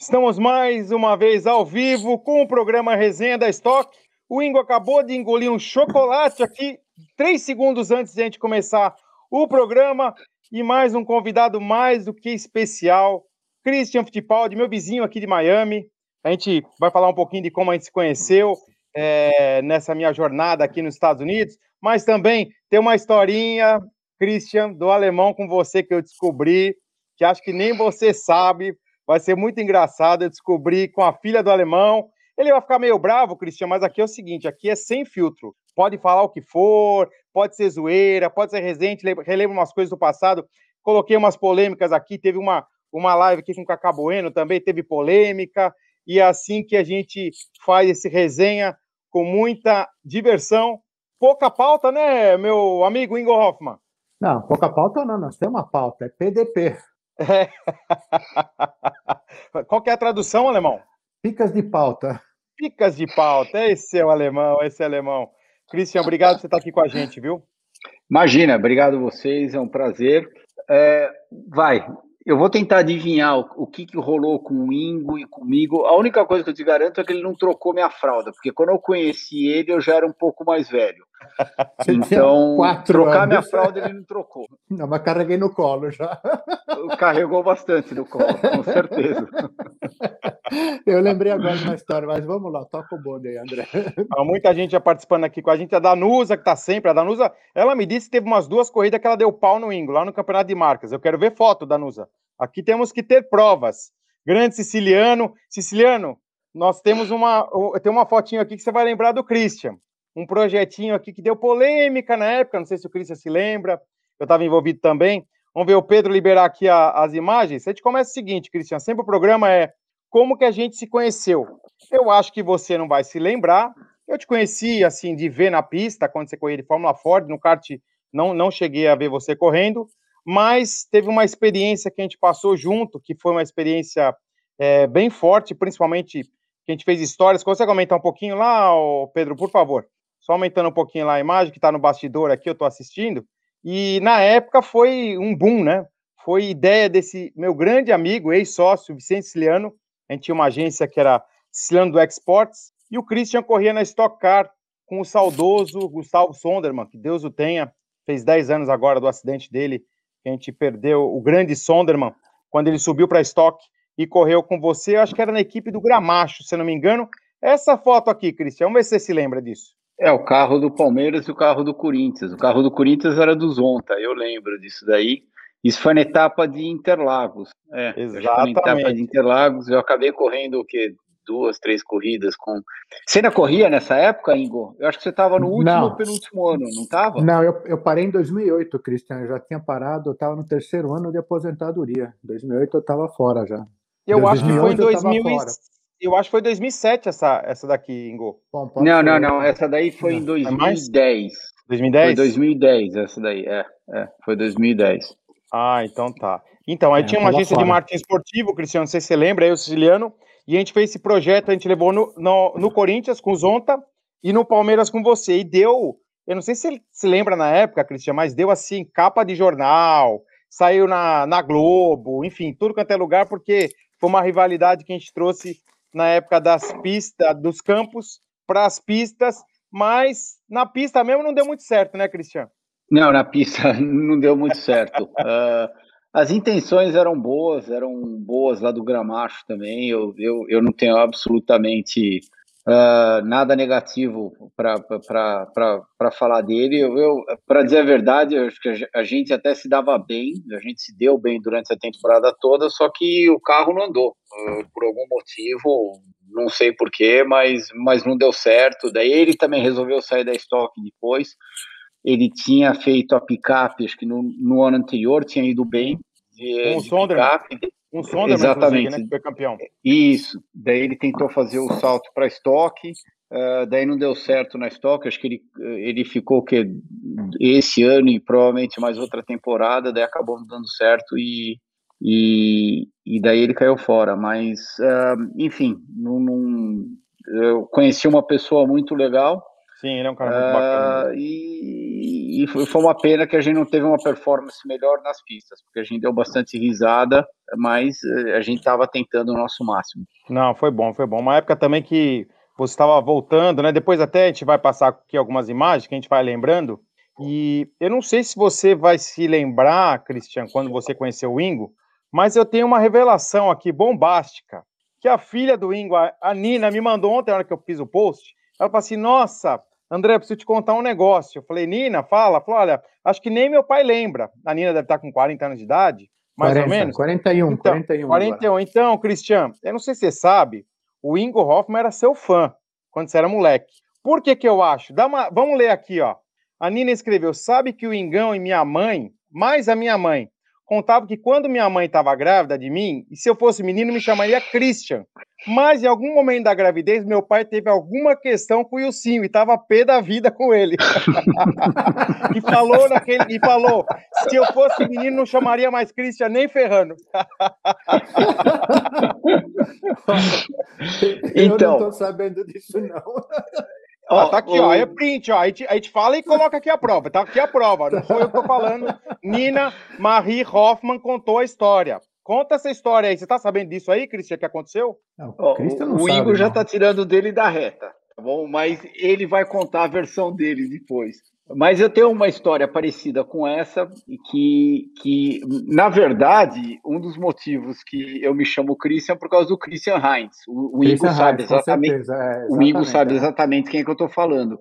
Estamos mais uma vez ao vivo com o programa Resenha da Stock. O Ingo acabou de engolir um chocolate aqui, três segundos antes de a gente começar o programa. E mais um convidado mais do que especial, Christian Fittipaldi, meu vizinho aqui de Miami. A gente vai falar um pouquinho de como a gente se conheceu é, nessa minha jornada aqui nos Estados Unidos, mas também tem uma historinha, Christian, do alemão com você que eu descobri, que acho que nem você sabe. Vai ser muito engraçado eu descobrir com a filha do alemão. Ele vai ficar meio bravo, Cristian, mas aqui é o seguinte: aqui é sem filtro. Pode falar o que for, pode ser zoeira, pode ser resente, relembra umas coisas do passado. Coloquei umas polêmicas aqui, teve uma, uma live aqui com o Cacá Bueno também, teve polêmica, e é assim que a gente faz esse resenha com muita diversão. Pouca pauta, né, meu amigo Ingo Hoffman? Não, pouca pauta não, nós temos uma pauta, é PDP. É. Qual que é a tradução, alemão? Picas de pauta. Picas de pauta, esse é o alemão, esse é o alemão. Christian, obrigado por você estar aqui com a gente, viu? Imagina, obrigado a vocês, é um prazer. É, vai, eu vou tentar adivinhar o, o, que, que rolou com o Ingo e comigo. A única coisa que eu te garanto é que ele não trocou minha fralda, porque quando eu conheci ele, eu já era um pouco mais velho. Então, trocar anos. minha fralda, ele não trocou. Não, mas carreguei no colo já. Carregou bastante no colo, com certeza. Eu lembrei agora de uma história, mas vamos lá, toca o bonde aí, André. Há muita gente já participando aqui com a gente. A Danusa, que está sempre. A Danusa, ela me disse que teve umas duas corridas que ela deu pau no Ingo, lá no Campeonato de Marcas. Eu quero ver foto, Danusa. Aqui temos que ter provas. Grande siciliano. Siciliano, nós temos uma, tem uma fotinho aqui que você vai lembrar do Christian. Um projetinho aqui que deu polêmica na época, não sei se o Christian se lembra, eu estava envolvido também. Vamos ver o Pedro liberar aqui a, as imagens. A gente começa o seguinte, Christian, sempre o programa é como que a gente se conheceu. Eu acho que você não vai se lembrar. Eu te conheci, assim, de ver na pista, quando você corria de Fórmula Ford, no kart não, não cheguei a ver você correndo, mas teve uma experiência que a gente passou junto, que foi uma experiência é, bem forte, principalmente que a gente fez histórias. Consegue aumentar um pouquinho lá, Pedro, por favor? Só aumentando um pouquinho lá a imagem, que está no bastidor aqui, eu estou assistindo. E na época foi um boom, né? Foi ideia desse meu grande amigo, ex-sócio, Vicente Siciliano. A gente tinha uma agência que era Siciliano do Exports. E o Christian corria na Stock Car com o saudoso Gustavo Sonderman, que Deus o tenha. Fez 10 anos agora do acidente dele que a gente perdeu o grande Sonderman quando ele subiu para a Stock e correu com você. Eu acho que era na equipe do Gramacho, se não me engano. Essa foto aqui, Cristian, vamos ver se você se lembra disso. É, o carro do Palmeiras e o carro do Corinthians. O carro do Corinthians era do Zonta, eu lembro disso daí. Isso foi na etapa de Interlagos. É, Exatamente. Na etapa de Interlagos, eu acabei correndo o quê? duas, três corridas com. Você ainda corria nessa época, Ingo? Eu acho que você estava no último ou penúltimo ano, não estava? Não, eu, eu parei em 2008, Cristian. Eu já tinha parado, eu estava no terceiro ano de aposentadoria. Em 2008 eu estava fora já. Eu acho que foi em 2000 eu acho que foi 2007 essa, essa daqui, Ingo. Bom, não, não, não. Essa daí foi não. em 2010. 2010? Foi 2010, essa daí. É, é, foi 2010. Ah, então tá. Então, aí é, tinha uma agência fora. de marketing esportivo, Cristiano, não sei se você lembra, aí o siciliano, e a gente fez esse projeto, a gente levou no, no, no Corinthians com o Zonta e no Palmeiras com você. E deu, eu não sei se ele se lembra na época, Cristian, mas deu assim, capa de jornal, saiu na, na Globo, enfim, tudo quanto é lugar, porque foi uma rivalidade que a gente trouxe na época das pistas, dos campos para as pistas, mas na pista mesmo não deu muito certo, né, Cristian? Não, na pista não deu muito certo. uh, as intenções eram boas, eram boas lá do Gramacho também. Eu, eu, eu não tenho absolutamente uh, nada negativo para falar dele. Eu, eu para dizer a verdade, eu acho que a gente até se dava bem, a gente se deu bem durante a temporada toda, só que o carro não andou uh, por algum motivo, não sei porquê, mas, mas não deu certo. Daí ele também resolveu sair da estoque depois ele tinha feito a picape, acho que no, no ano anterior tinha ido bem. De, um Sonderman. Um Sonderman, Exatamente. Né, que foi campeão. Isso. Daí ele tentou fazer o salto para estoque, uh, daí não deu certo na estoque, acho que ele, ele ficou que esse ano e provavelmente mais outra temporada, daí acabou não dando certo e, e, e daí ele caiu fora. Mas, uh, enfim, não, não, eu conheci uma pessoa muito legal. Sim, ele é um cara muito bacana. E e, e, foi uma pena que a gente não teve uma performance melhor nas pistas, porque a gente deu bastante risada, mas eh, a gente estava tentando o nosso máximo. Não, foi bom, foi bom. Uma época também que você estava voltando, né? Depois até a gente vai passar aqui algumas imagens que a gente vai lembrando. E eu não sei se você vai se lembrar, Cristian, quando você conheceu o Ingo, mas eu tenho uma revelação aqui bombástica, que a filha do Ingo, a Nina, me mandou ontem, na hora que eu fiz o post, ela falou assim, nossa, André, preciso te contar um negócio. Eu falei, Nina, fala. Falou, olha, acho que nem meu pai lembra. A Nina deve estar com 40 anos de idade, mais 40, ou menos. 41, então, 41. 41. Agora. Então, Cristian, eu não sei se você sabe, o Ingo Hoffman era seu fã quando você era moleque. Por que que eu acho? Dá uma... Vamos ler aqui, ó. A Nina escreveu, sabe que o Ingão e minha mãe, mais a minha mãe, contava que quando minha mãe estava grávida de mim, e se eu fosse menino, me chamaria Christian. Mas em algum momento da gravidez, meu pai teve alguma questão com o Ilcinho e estava pé da vida com ele. e falou naquele e falou: se eu fosse menino, não chamaria mais Christian nem ferrando. então, eu não estou sabendo disso, não. Ó, tá aqui, ó, é print, ó. A gente, a gente fala e coloca aqui a prova. Tá aqui a prova. Não sou eu que tô falando. Nina Marie Hoffman contou a história. Conta essa história aí. Você tá sabendo disso aí, Cristian, que aconteceu? Não, o, o, o Igor já tá tirando dele da reta, tá bom? Mas ele vai contar a versão dele depois. Mas eu tenho uma história parecida com essa, que, que, na verdade, um dos motivos que eu me chamo Christian é por causa do Christian Heinz. O, o Ingo sabe exatamente, é, exatamente, o Ingo sabe é. exatamente quem é que eu estou falando.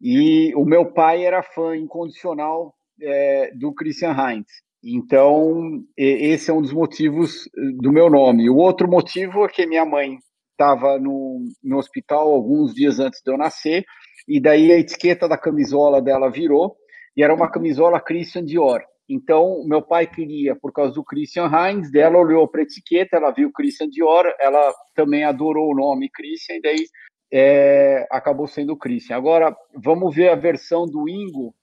E o meu pai era fã incondicional é, do Christian Heinz. Então, esse é um dos motivos do meu nome. O outro motivo é que minha mãe estava no, no hospital alguns dias antes de eu nascer e daí a etiqueta da camisola dela virou, e era uma camisola Christian Dior. Então, meu pai queria, por causa do Christian Heinz, dela olhou para a etiqueta, ela viu Christian Dior, ela também adorou o nome Christian, e daí é, acabou sendo Christian. Agora, vamos ver a versão do Ingo,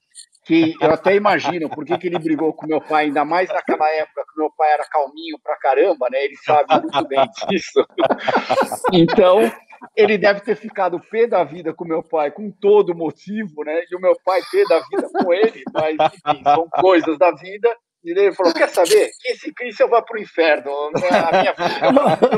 que eu até imagino por que, que ele brigou com meu pai, ainda mais naquela época que meu pai era calminho pra caramba, né? Ele sabe muito bem disso. Então, ele deve ter ficado pé da vida com meu pai, com todo motivo, né? E o meu pai pé da vida com ele, mas enfim, são coisas da vida. E ele falou: quer saber? Que esse Christian vá pro inferno. A minha filha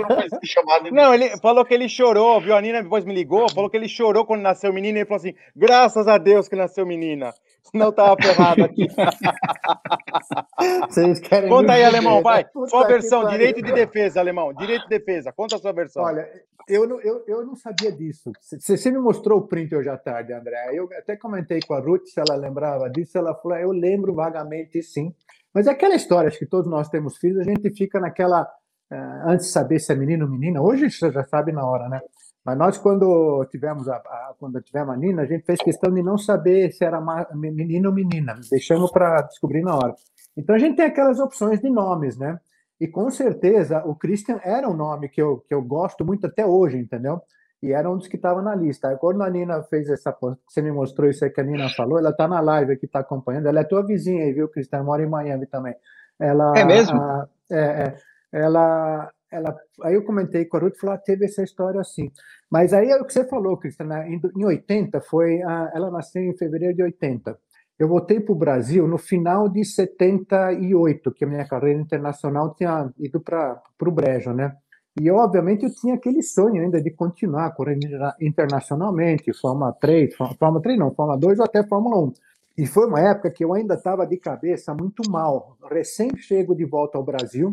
não vai ser chamada. Não, ele falou que ele chorou, viu? A Nina depois me ligou, falou que ele chorou quando nasceu menina. E ele falou assim: graças a Deus que nasceu menina. Senão tava ferrado aqui. Vocês querem Conta aí, alemão, vai. Sua versão, direito de defesa, alemão. Direito de defesa. Conta a sua versão. Olha, eu não, eu, eu não sabia disso. Você me mostrou o print hoje à tarde, André. Eu até comentei com a Ruth se ela lembrava disso. Ela falou: eu lembro vagamente, sim. Mas é aquela história, acho que todos nós temos filhos, a gente fica naquela. Uh, antes de saber se é menino ou menina, hoje você já sabe na hora, né? Mas nós, quando tivemos a, a, quando tivemos a Nina, a gente fez questão de não saber se era menino ou menina, deixamos para descobrir na hora. Então a gente tem aquelas opções de nomes, né? E com certeza o Christian era um nome que eu, que eu gosto muito até hoje, entendeu? E era um dos que estava na lista. Aí, quando a Nina fez essa você me mostrou isso aí que a Nina falou, ela está na live aqui, está acompanhando. Ela é tua vizinha aí, viu, Christian? Mora em Miami também. Ela, é mesmo? A, é, é, ela, ela, aí eu comentei com a Ruth falou, ah, teve essa história assim. Mas aí é o que você falou, Cristina, em, em 80, foi a, ela nasceu em fevereiro de 80. Eu voltei para o Brasil no final de 78, que a minha carreira internacional tinha ido para o Brejo, né? E, obviamente, eu tinha aquele sonho ainda de continuar correndo internacionalmente, Fórmula 3, Fórmula 3 não, Fórmula 2 ou até Fórmula 1. E foi uma época que eu ainda estava de cabeça muito mal, recém chego de volta ao Brasil,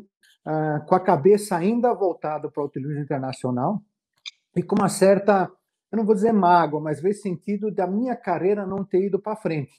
uh, com a cabeça ainda voltada para o automobilismo internacional e com uma certa, eu não vou dizer mágoa, mas veio sentido da minha carreira não ter ido para frente.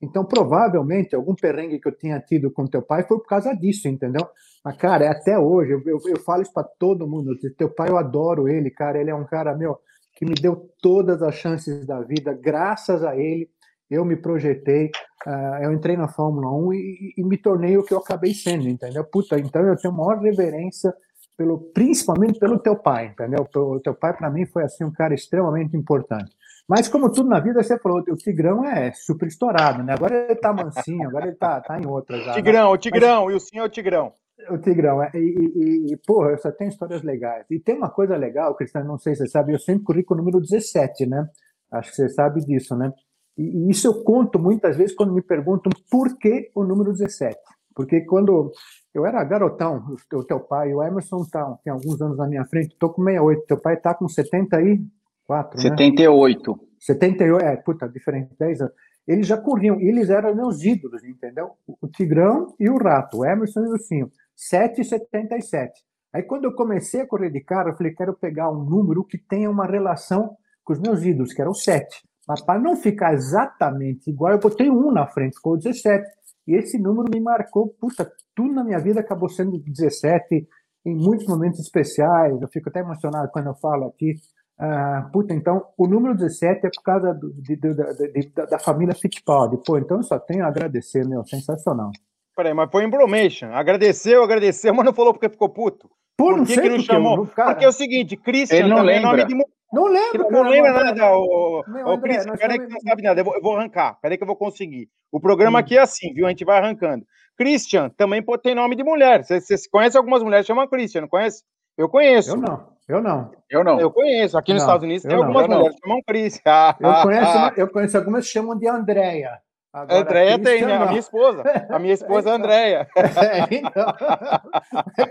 Então, provavelmente, algum perrengue que eu tinha tido com teu pai foi por causa disso, entendeu? Mas, cara, é até hoje, eu, eu, eu falo isso para todo mundo. Teu pai, eu adoro ele, cara. Ele é um cara, meu, que me deu todas as chances da vida. Graças a ele, eu me projetei, uh, eu entrei na Fórmula 1 e, e, me tornei o que eu acabei sendo, entendeu? Puta, então eu tenho maior reverência pelo, principalmente pelo teu pai, entendeu? O teu pai para mim foi assim um cara extremamente importante. Mas como tudo na vida, você falou, o Tigrão é super estourado, né? Agora ele tá mansinho, agora ele tá, tá em outra já. Tigrão, né? o Tigrão, Mas, e o senhor é o Tigrão. O Tigrão, é, e, e, e, porra, eu só tenho histórias legais. E tem uma coisa legal, Cristiano, não sei se você sabe, eu sempre corri com o número 17, né? Acho que você sabe disso, né? E, isso eu conto muitas vezes quando me perguntam por que o número 17. Porque quando eu era garotão, o teu pai, o Emerson tá, tem alguns anos na minha frente, estou com 68, teu pai está com 74, 78. Né? 78, é, puta, diferente, 10 anos. Eles já corriam, eles eram meus ídolos, entendeu? O Tigrão e o Rato, o Emerson e o Ursinho, 7,77. Aí quando eu comecei a correr de cara, eu falei, quero pegar um número que tenha uma relação com os meus ídolos, que era o 7. Mas para não ficar exatamente igual, eu botei um na frente, ficou 17. E esse número me marcou, puta, tudo na minha vida acabou sendo 17, em muitos momentos especiais. Eu fico até emocionado quando eu falo aqui. Uh, puta, então, o número 17 é por causa do, de, de, de, da família Fittipaldi. Pô, então eu só tenho a agradecer, meu, sensacional. Peraí, mas foi embromation. Agradeceu, agradeceu, mas não falou porque ficou puto. Pô, não Por que, sei que não chamou? Cara... Porque é o seguinte, Christian não também lembra. é nome de Não lembro, Não cara, lembra nada, o, o Christian, peraí que não sabe nada, eu vou, eu vou arrancar, peraí que eu vou conseguir. O programa hum. aqui é assim, viu? A gente vai arrancando. Christian também tem nome de mulher. Você, conhece algumas mulheres que chamam Christian, não conhece? Eu conheço. Eu não, eu não. Eu não. Eu conheço. Aqui nos Estados Unidos tem algumas mulheres que chamam Christian. eu, conheço, eu conheço algumas que chamam de Andréia. Agora, Andréia tem, né? A minha esposa. A minha esposa é Andréia. É, então.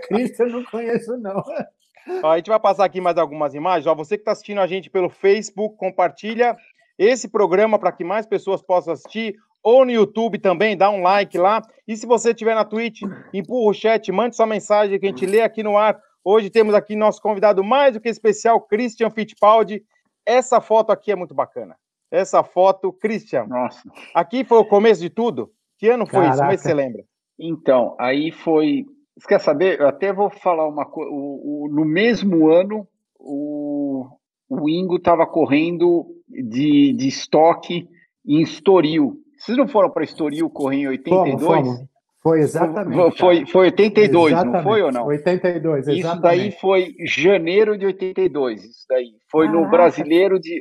Cristian eu não conheço, não. Ó, a gente vai passar aqui mais algumas imagens. Ó, você que está assistindo a gente pelo Facebook, compartilha esse programa para que mais pessoas possam assistir. Ou no YouTube também, dá um like lá. E se você estiver na Twitch, empurra o chat, mande sua mensagem que a gente lê aqui no ar. Hoje temos aqui nosso convidado mais do que especial, Christian Fittipaldi. Essa foto aqui é muito bacana. Essa foto, Christian. Nossa. Aqui foi o começo de tudo? Que ano foi Caraca. isso? Como é que você lembra? Então, aí foi. Você quer saber? Eu até vou falar uma coisa. No mesmo ano, o, o Ingo estava correndo de, de estoque em Estoril. Vocês não foram para Estoril correr em 82? Fomos, fomos. Foi exatamente. Foi, foi, foi 82, exatamente. não foi ou não? 82, exatamente. Isso daí foi janeiro de 82. Isso daí foi ah, no brasileiro de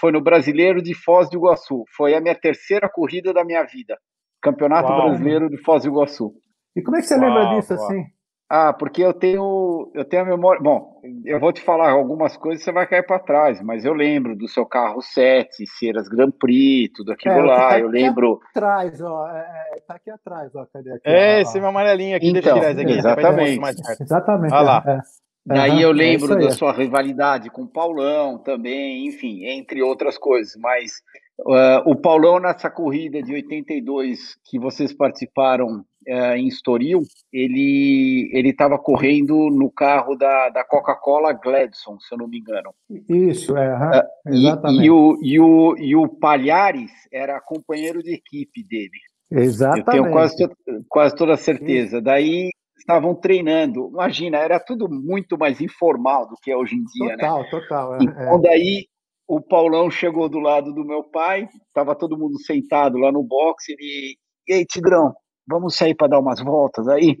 foi no Brasileiro de Foz do Iguaçu. Foi a minha terceira corrida da minha vida. Campeonato Uau. Brasileiro de Foz do Iguaçu. E como é que você Uau, lembra disso assim? Ah, porque eu tenho, eu tenho a memória. Bom, eu vou te falar algumas coisas, você vai cair para trás, mas eu lembro do seu carro 7, Ceras Grand Prix, tudo aquilo é, lá. Tá eu lembro. Atrás, ó, é, é, tá aqui atrás, ó, cadê aqui? É, esse meu amarelinho aqui, então, deixa eu tirar aqui. Exatamente. Exatamente. Olha lá. É. é. Daí uhum, eu lembro é da sua rivalidade com o Paulão também, enfim, entre outras coisas. Mas uh, o Paulão, nessa corrida de 82 que vocês participaram uh, em Estoril, ele estava correndo no carro da, da Coca-Cola Gladson, se eu não me engano. Isso, é, uh, exatamente. E, e, o, e, o, e o Palhares era companheiro de equipe dele. Exatamente. Eu tenho quase, quase toda certeza. Daí estavam treinando. Imagina, era tudo muito mais informal do que é hoje em dia, total, né? Total, total. É, então, daí o Paulão chegou do lado do meu pai, estava todo mundo sentado lá no boxe, ele, e aí, Tigrão, vamos sair para dar umas voltas aí?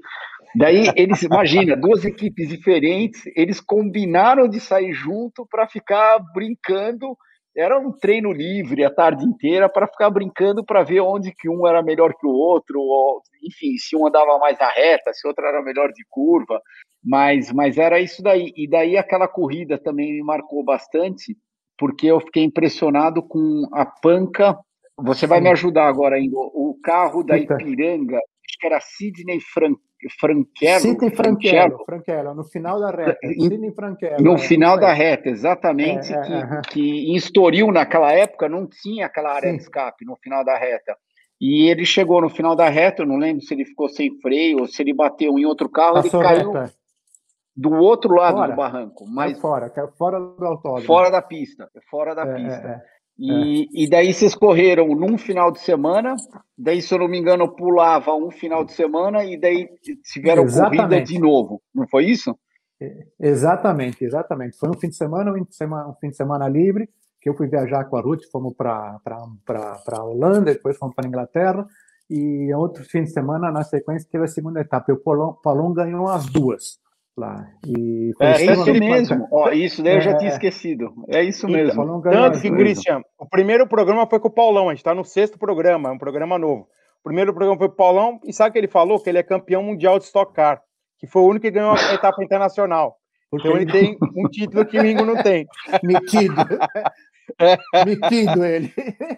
Daí eles, imagina, duas equipes diferentes, eles combinaram de sair junto para ficar brincando era um treino livre a tarde inteira para ficar brincando para ver onde que um era melhor que o outro, ou, enfim, se um andava mais na reta, se outro era melhor de curva, mas, mas era isso daí. E daí aquela corrida também me marcou bastante, porque eu fiquei impressionado com a panca. Você vai Sim. me ajudar agora ainda. O carro da Ipiranga, acho que era Sidney Frank, Franquelo. Sidney Franquelo, Franquelo, no final da reta. Sidney Franquelo. No é, final da reta, exatamente, é, que, é, que em Estoril, naquela época, não tinha aquela área Sim. de escape no final da reta. E ele chegou no final da reta, eu não lembro se ele ficou sem freio ou se ele bateu em outro carro, Passou ele caiu reta. do outro lado fora. do barranco. Mas fora, fora do autódromo. Fora da pista, fora da é, pista. E, é. e daí vocês correram num final de semana, daí, se eu não me engano, pulava um final de semana e daí tiveram exatamente. corrida de novo, não foi isso? Exatamente, exatamente. Foi um fim de semana, um fim de semana, um fim de semana livre, que eu fui viajar com a Ruth, fomos para a Holanda, depois fomos para a Inglaterra, e outro fim de semana, na sequência, teve a segunda etapa. E o Paulão, Paulão ganhou as duas lá. E é, é isso mesmo. Ó, isso daí eu já tinha é. esquecido. É isso então, mesmo. Tanto que, Christian, o primeiro programa foi com o Paulão, a gente está no sexto programa, é um programa novo. O primeiro programa foi com o Paulão, e sabe o que ele falou? Que ele é campeão mundial de Stock Car, que foi o único que ganhou a etapa internacional. Porque então ele tem um título que o Ingo não tem. Metido. É. Metido ele.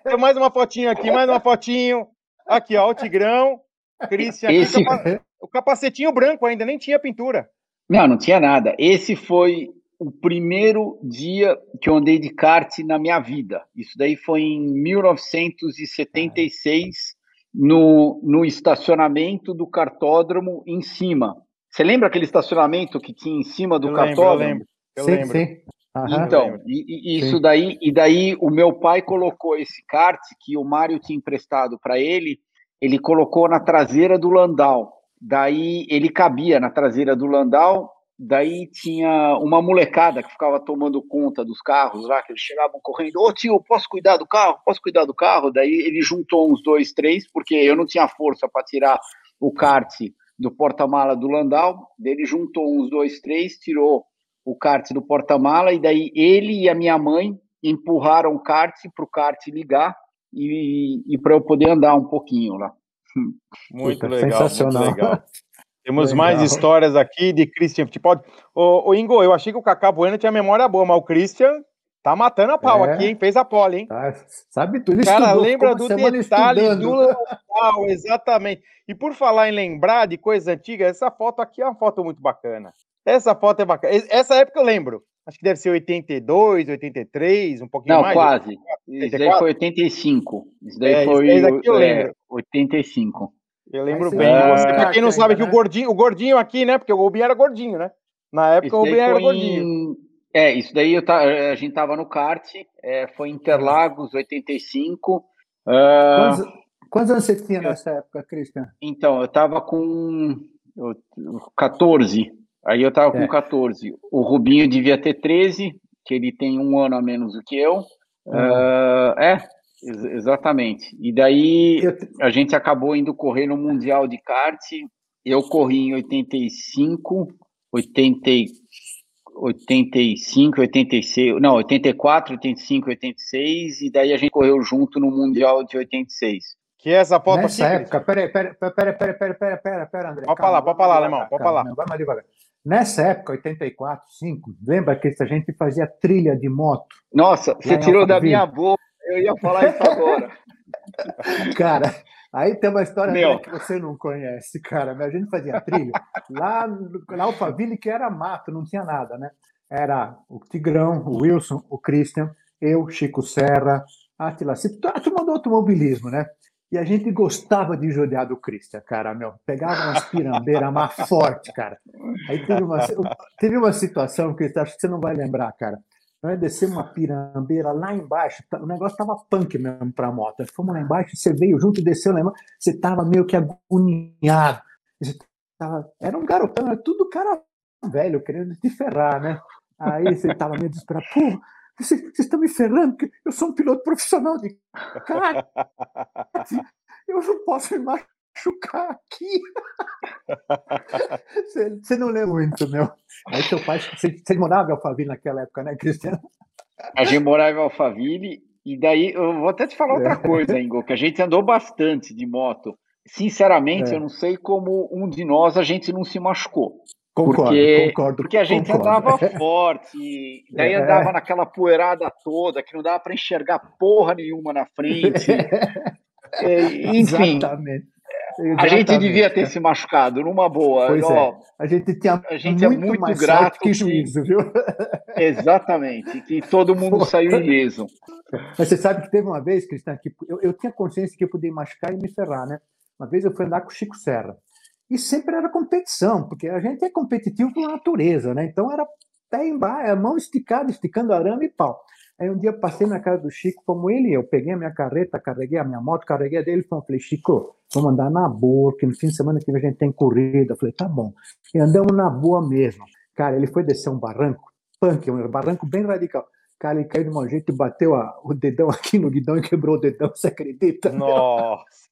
Tem mais uma fotinho aqui, mais uma fotinho. Aqui, ó, o Tigrão. Christian. Esse... O capacetinho branco ainda, nem tinha pintura. Não, não tinha nada. Esse foi o primeiro dia que eu andei de kart na minha vida. Isso daí foi em 1976, no, no estacionamento do cartódromo em cima. Você lembra aquele estacionamento que tinha em cima do eu cartódromo? Lembro, eu lembro. Eu sim, lembro. Sim. Uhum. Então, e, e isso sim. daí, e daí o meu pai colocou esse kart que o Mário tinha emprestado para ele, ele colocou na traseira do Landau. Daí ele cabia na traseira do Landau, daí tinha uma molecada que ficava tomando conta dos carros lá, que eles chegavam correndo, ô oh, tio, posso cuidar do carro? Posso cuidar do carro? Daí ele juntou uns dois, três, porque eu não tinha força para tirar o kart do porta-mala do Landau, daí ele juntou uns dois, três, tirou o kart do porta-mala, e daí ele e a minha mãe empurraram o kart para o kart ligar e, e para eu poder andar um pouquinho lá. Muito legal, sensacional. Muito legal. Temos legal. mais histórias aqui de Christian Fittipaldi. Ô, ô, Ingo, eu achei que o Cacá Bueno tinha memória boa, mas o Christian tá matando a pau é. aqui, hein? Fez a pole, hein? Tá. Sabe tudo. Cara, estudou, lembra do detalhe estudando. do local, exatamente. E por falar em lembrar de coisas antigas, essa foto aqui é uma foto muito bacana. Essa foto é bacana. Essa época eu lembro. Acho que deve ser 82, 83, um pouquinho Não, mais. Não, quase. 84? Isso daí foi 85. Isso daí é, foi isso daí eu lembro. É, 85. Eu lembro bem. É... Você, pra quem não sabe, que o gordinho, o gordinho aqui, né? Porque o Rubinho era gordinho, né? Na época o Rubinho era gordinho. Em... É, isso daí eu tá, a gente tava no kart, é, foi Interlagos 85. Uh... Quantos, quantos anos você tinha nessa época, Cristian? Então, eu tava com 14. Aí eu tava com é. 14. O Rubinho devia ter 13, que ele tem um ano a menos do que eu. Uhum. Uh, é, ex exatamente. E daí eu... a gente acabou indo correr no Mundial de Kart. Eu corri em 85, 80, 85, 86, não, 84, 85, 86, e daí a gente correu junto no Mundial de 86. Que é essa foto Nessa época, peraí, peraí, peraí, peraí, peraí, peraí, peraí, pera, pera, André. Pode falar, pode falar, alemão, pode falar. Vai mais devagar. Nessa época, 84, 5, lembra que a gente fazia trilha de moto? Nossa, você tirou da minha boca, eu ia falar isso agora. cara, aí tem uma história que você não conhece, cara. A gente fazia trilha lá na Alphaville, que era mato, não tinha nada, né? Era o Tigrão, o Wilson, o Christian, eu, Chico Serra, Atila, a turma do automobilismo, né? E a gente gostava de judiar do Christian, cara, meu. Pegava umas pirambeiras mais forte, cara. Aí teve uma, teve uma situação que acho que você não vai lembrar, cara. Nós descemos uma pirambeira lá embaixo, tá, o negócio tava punk mesmo pra moto. Fomos lá embaixo, você veio junto, desceu lá embaixo, você tava meio que agoniado. Tava, era um garotão, era tudo cara velho, querendo te ferrar, né? Aí você tava meio desesperado. Pô, vocês, vocês estão me ferrando, porque eu sou um piloto profissional de kart. Eu não posso me machucar aqui. Você, você não lembra muito, meu. Aí seu pai, você, você morava em Alphaville naquela época, né, Cristiano? A gente morava em Alphaville, e daí eu vou até te falar outra é. coisa, Ingo, que a gente andou bastante de moto. Sinceramente, é. eu não sei como um de nós a gente não se machucou. Concordo, porque, concordo. Porque a gente concordo. andava forte, daí é. andava naquela poeirada toda, que não dava para enxergar porra nenhuma na frente. é, enfim. Exatamente. Exatamente. A gente devia ter se machucado numa boa. Pois Ó, é. A gente tinha a gente muito é muito mais grato que juízo, viu? Exatamente, que todo mundo Pô. saiu ileso. Mas você sabe que teve uma vez, Cristian, que eu, eu tinha consciência que eu podia machucar e me ferrar, né? Uma vez eu fui andar com o Chico Serra. E sempre era competição, porque a gente é competitivo por natureza, né? Então era pé embaixo, mão esticada, esticando arame e pau. Aí um dia passei na casa do Chico, como ele eu, peguei a minha carreta, carreguei a minha moto, carreguei a dele falei, Chico, vamos andar na boa, que no fim de semana que a gente tem corrida. Eu falei, tá bom. E andamos na boa mesmo. Cara, ele foi descer um barranco, punk, um barranco bem radical. Cara, ele caiu de um jeito e bateu a, o dedão aqui no guidão e quebrou o dedão, você acredita? Nossa!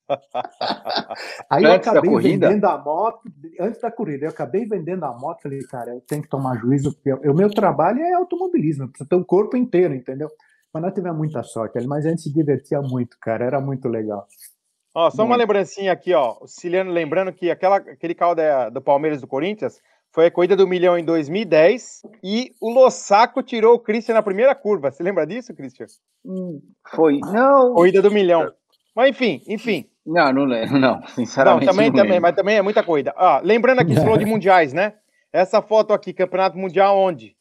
Aí antes eu acabei vendendo a moto, antes da corrida, eu acabei vendendo a moto, falei, cara, eu tenho que tomar juízo, porque o meu trabalho é automobilismo, precisa ter o corpo inteiro, entendeu? Mas nós tivemos muita sorte, mas a gente se divertia muito, cara, era muito legal. Ó, só muito. uma lembrancinha aqui, ó, o Ciliano lembrando que aquela, aquele carro da, do Palmeiras do Corinthians foi a corrida do milhão em 2010 e o Lossaco tirou o Christian na primeira curva. Você lembra disso, Christian? Hum, foi. Não. Corrida do milhão. Mas enfim, enfim. Não, não lembro, não, sinceramente. Não, também, não também, mas também é muita corrida. Ah, lembrando aqui, você falou de mundiais, né? Essa foto aqui, campeonato mundial onde?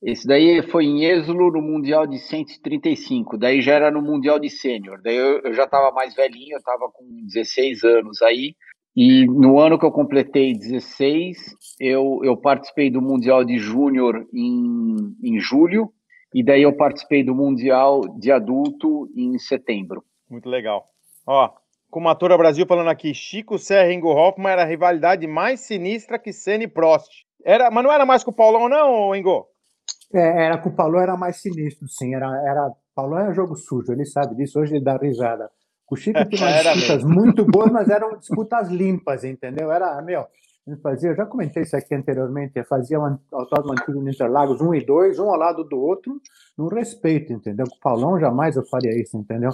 Esse daí foi em Êxodo no Mundial de 135, daí já era no Mundial de Sênior, daí eu, eu já estava mais velhinho, eu estava com 16 anos aí, e no ano que eu completei 16, eu, eu participei do Mundial de Júnior em, em julho, e daí eu participei do Mundial de Adulto em setembro. Muito legal. Ó, como atora Brasil falando aqui, Chico Serra e Ingo Hoffman era a rivalidade mais sinistra que Senna e Prost. Era, mas não era mais com o Paulão, não, Ingo? É, era com o Paulão, era mais sinistro, sim. Era, era, Paulão é jogo sujo, ele sabe disso, hoje ele dá risada. O Chico tinha umas disputas mesmo. muito boas, mas eram disputas limpas, entendeu? Era, meu, ele fazia, eu já comentei isso aqui anteriormente, fazia um autódromo antigo no Interlagos, um e dois, um ao lado do outro, no respeito, entendeu? Com o Paulão jamais eu faria isso, entendeu?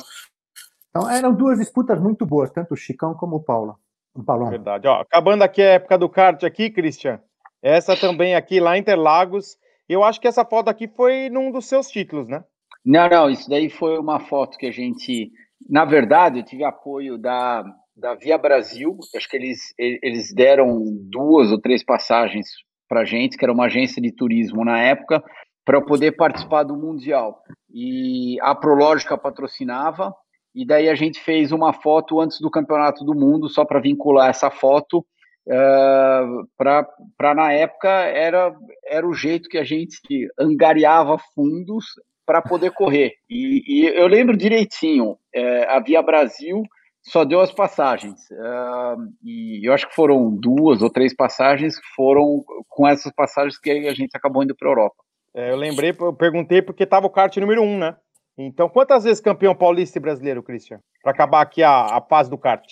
Então eram duas disputas muito boas, tanto o Chicão como o Paulo. O Paulão. Verdade. Ó, acabando aqui a época do kart aqui, Christian. Essa também aqui lá em Interlagos. Eu acho que essa foto aqui foi num dos seus títulos, né? Não, não, isso daí foi uma foto que a gente. Na verdade, eu tive apoio da, da Via Brasil. Acho que eles, eles deram duas ou três passagens para gente, que era uma agência de turismo na época, para eu poder participar do Mundial. E a Prológica patrocinava, e daí a gente fez uma foto antes do Campeonato do Mundo, só para vincular essa foto Uh, para na época era, era o jeito que a gente angariava fundos para poder correr. E, e, eu lembro direitinho, é, a Via Brasil só deu as passagens. Uh, e eu acho que foram duas ou três passagens foram com essas passagens que a gente acabou indo para a Europa. É, eu lembrei, eu perguntei porque estava o kart número um, né? Então, quantas vezes campeão paulista e brasileiro, Christian? Para acabar aqui a, a paz do kart.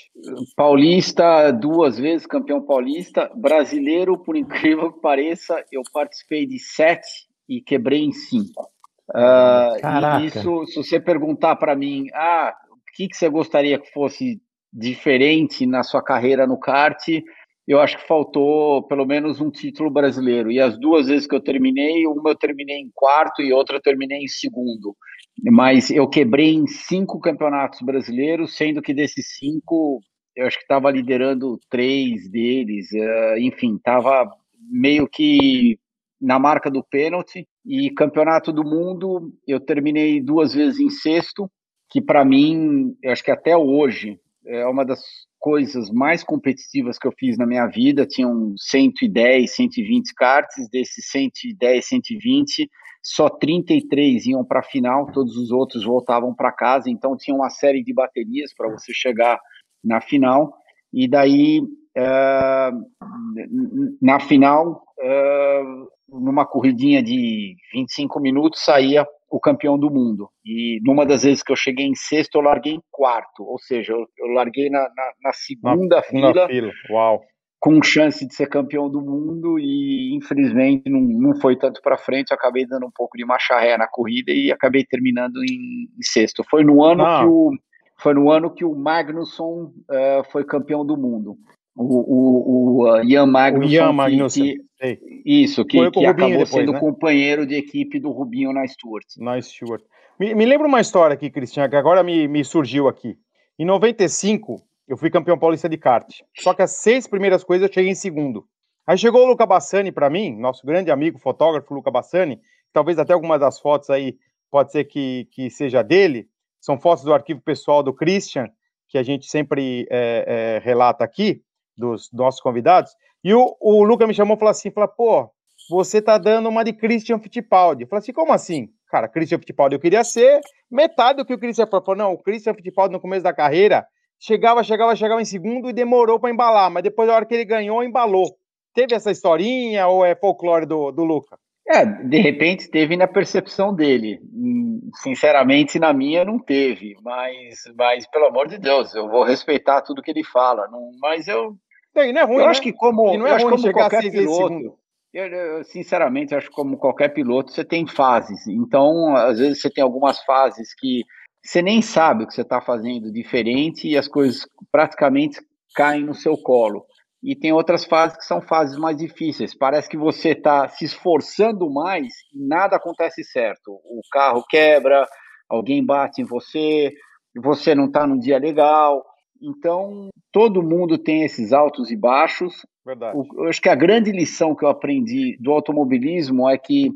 Paulista, duas vezes campeão paulista. Brasileiro, por incrível que pareça, eu participei de sete e quebrei em cinco. Uh, isso, se você perguntar para mim, ah, o que, que você gostaria que fosse diferente na sua carreira no kart, eu acho que faltou pelo menos um título brasileiro. E as duas vezes que eu terminei, uma eu terminei em quarto e outra eu terminei em segundo mas eu quebrei em cinco campeonatos brasileiros, sendo que desses cinco, eu acho que estava liderando três deles, uh, enfim, estava meio que na marca do pênalti. E campeonato do mundo, eu terminei duas vezes em sexto, que para mim, eu acho que até hoje é uma das coisas mais competitivas que eu fiz na minha vida. Tinham 110, 120 karts, desses 110, 120 só 33 iam para a final, todos os outros voltavam para casa, então tinha uma série de baterias para você chegar na final, e daí uh, na final, uh, numa corridinha de 25 minutos, saía o campeão do mundo. E numa das vezes que eu cheguei em sexto, eu larguei em quarto, ou seja, eu, eu larguei na, na, na segunda na, fila. fila. Uau! com chance de ser campeão do mundo e infelizmente não, não foi tanto para frente. Eu acabei dando um pouco de marcha ré na corrida e acabei terminando em, em sexto. Foi no ano que o foi no ano que o Magnusson uh, foi campeão do mundo. O, o, o Ian Magnusson, o Ian Magnusson. Que, isso, que, que acabou depois, sendo né? companheiro de equipe do Rubinho na Stuart. Na Stuart. Me, me lembra uma história aqui, Cristian, que agora me, me surgiu aqui. Em 95, eu fui campeão paulista de kart. Só que as seis primeiras coisas eu cheguei em segundo. Aí chegou o Luca Bassani para mim, nosso grande amigo fotógrafo Luca Bassani, talvez até algumas das fotos aí pode ser que, que seja dele, são fotos do arquivo pessoal do Christian, que a gente sempre é, é, relata aqui, dos nossos convidados, e o, o Luca me chamou e falou assim, falou, pô, você tá dando uma de Christian Fittipaldi. Eu falei assim, como assim? Cara, Christian Fittipaldi, eu queria ser metade do que o Christian falou. Não, o Christian Fittipaldi no começo da carreira, chegava, chegava, chegava em segundo e demorou para embalar, mas depois, na hora que ele ganhou, embalou. Teve essa historinha ou é folclore do, do Luca? É, de repente teve na percepção dele. Hum, sinceramente, na minha não teve, mas, mas pelo amor de Deus, eu vou respeitar tudo que ele fala. Não, mas eu. Não, não é ruim, eu né? acho que como, não é ruim como qualquer piloto. Eu, eu, sinceramente, acho que como qualquer piloto, você tem fases. Então, às vezes, você tem algumas fases que você nem sabe o que você está fazendo diferente e as coisas praticamente caem no seu colo. e tem outras fases que são fases mais difíceis. Parece que você está se esforçando mais e nada acontece certo. O carro quebra, alguém bate em você, você não está num dia legal. Então, todo mundo tem esses altos e baixos. Verdade. O, eu acho que a grande lição que eu aprendi do automobilismo é que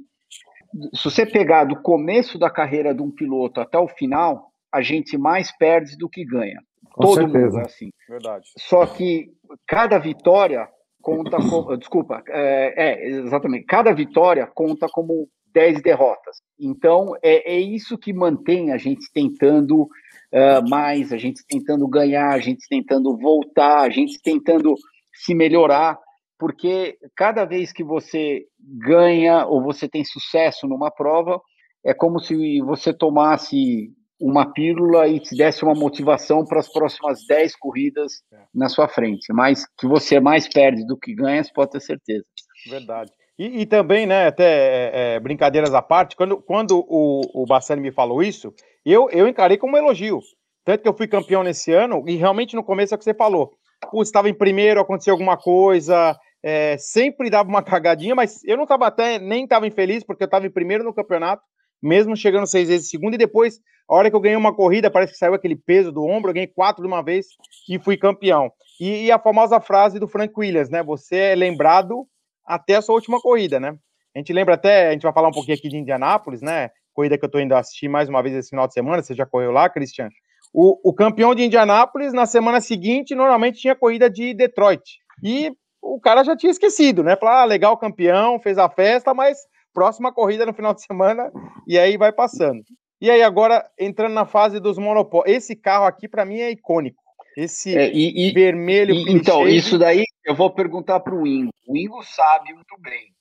se você pegar do começo da carreira de um piloto até o final, a gente mais perde do que ganha. Com Todo certeza. mundo é assim. Verdade. Só que cada vitória conta como. Desculpa, é, é, exatamente. Cada vitória conta como 10 derrotas. Então, é, é isso que mantém a gente tentando uh, mais, a gente tentando ganhar, a gente tentando voltar, a gente tentando se melhorar, porque cada vez que você ganha ou você tem sucesso numa prova, é como se você tomasse uma pílula e te desse uma motivação para as próximas 10 corridas na sua frente. Mas que você mais perde do que ganha, você pode ter certeza. Verdade. E, e também, né, até é, é, brincadeiras à parte, quando, quando o, o Bassani me falou isso, eu, eu encarei como um elogio. Tanto que eu fui campeão nesse ano, e realmente no começo é o que você falou. Putz, estava em primeiro, aconteceu alguma coisa, é, sempre dava uma cagadinha, mas eu não estava até, nem estava infeliz, porque eu estava em primeiro no campeonato, mesmo chegando seis vezes segundo, e depois, a hora que eu ganhei uma corrida, parece que saiu aquele peso do ombro, eu ganhei quatro de uma vez e fui campeão. E, e a famosa frase do Frank Williams, né? Você é lembrado até a sua última corrida, né? A gente lembra até, a gente vai falar um pouquinho aqui de Indianápolis, né? Corrida que eu tô indo assistir mais uma vez esse final de semana, você já correu lá, Christian? O, o campeão de Indianápolis, na semana seguinte, normalmente tinha corrida de Detroit. E o cara já tinha esquecido, né? Falar, ah, legal, campeão, fez a festa, mas próxima corrida no final de semana, e aí vai passando. E aí, agora, entrando na fase dos monopólios, esse carro aqui, para mim, é icônico. Esse É, e- e- vermelho. E, então, isso daí eu vou perguntar para o Ingo. O Ingo sabe muito bem.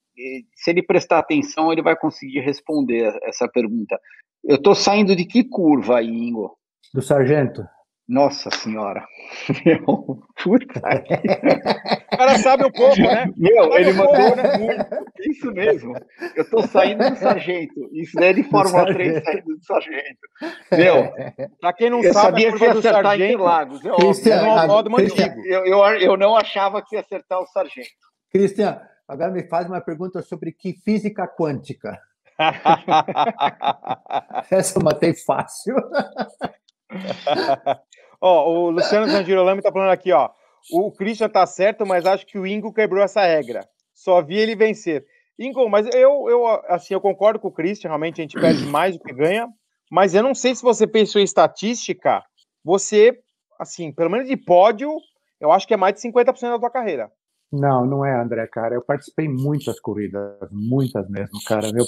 Se ele prestar atenção, ele vai conseguir responder essa pergunta. Eu estou saindo de que curva aí, Ingo? Do sargento. Nossa senhora. Meu, puta. O cara sabe um pouco, né? Meu, Sabe ele mandou né? Isso mesmo. Eu estou saindo do sargento. Isso daí é de Fórmula 3 sargento. saindo do sargento. Meu, Pra quem não eu sabe, sabia a que ia do acertar em sargento Interlagos. É Cristian, é um antigo. Eu, eu, eu não achava que ia acertar o sargento. Cristian, agora me faz uma pergunta sobre que física quântica. Essa eu matei fácil. ó, o Luciano Zangirolami tá falando aqui, ó. O Christian tá certo, mas acho que o Ingo quebrou essa regra. Só vi ele vencer. Ingo, mas eu, eu, assim, eu concordo com o Christian, realmente a gente perde mais do que ganha, mas eu não sei se você pensou em estatística, você, assim, pelo menos de pódio, eu acho que é mais de 50% da tua carreira. Não, não é, André, cara. Eu participei muitas corridas, muitas mesmo, cara. Eu,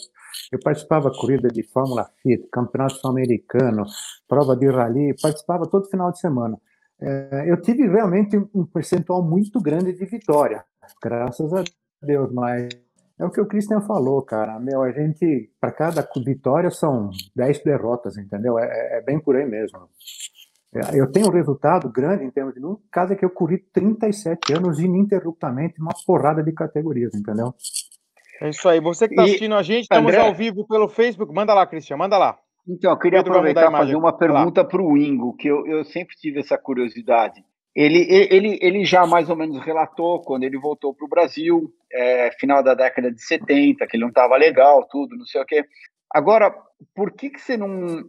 eu participava corrida de Fórmula Fit, Campeonato Sul-Americano, prova de rally, participava todo final de semana. É, eu tive realmente um percentual muito grande de vitória, graças a Deus, mas é o que o Christian falou, cara. Meu, a gente, para cada vitória são 10 derrotas, entendeu? É, é bem por aí mesmo. É, Eu tenho um resultado grande em termos de número, caso é que eu corri 37 anos ininterruptamente uma porrada de categorias, entendeu? É isso aí. Você que está assistindo a gente, estamos André? ao vivo pelo Facebook. Manda lá, Cristian, manda lá. Então, eu queria Pedro aproveitar e fazer uma pergunta para o Ingo, que eu, eu sempre tive essa curiosidade. Ele, ele, ele já mais ou menos relatou quando ele voltou para o Brasil, é, final da década de 70, que ele não estava legal, tudo, não sei o quê. Agora, por que, que você não.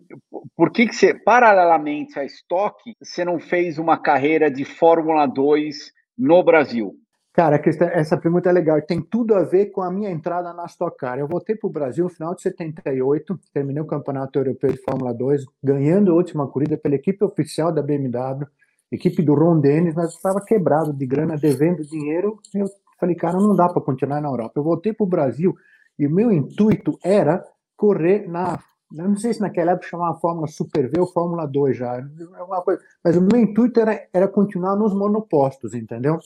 Por que, que você, paralelamente à Stock, você não fez uma carreira de Fórmula 2 no Brasil? Cara, essa pergunta é legal tem tudo a ver com a minha entrada na Stock Car. Eu voltei para o Brasil no final de 78, terminei o Campeonato Europeu de Fórmula 2, ganhando a última corrida pela equipe oficial da BMW, equipe do Ron Dennis, mas estava quebrado de grana, devendo dinheiro. Eu falei, cara, não dá para continuar na Europa. Eu voltei para o Brasil e o meu intuito era correr na. Eu não sei se naquela época chamava Fórmula Super V ou Fórmula 2 já, é uma coisa, mas o meu intuito era, era continuar nos monopostos, entendeu?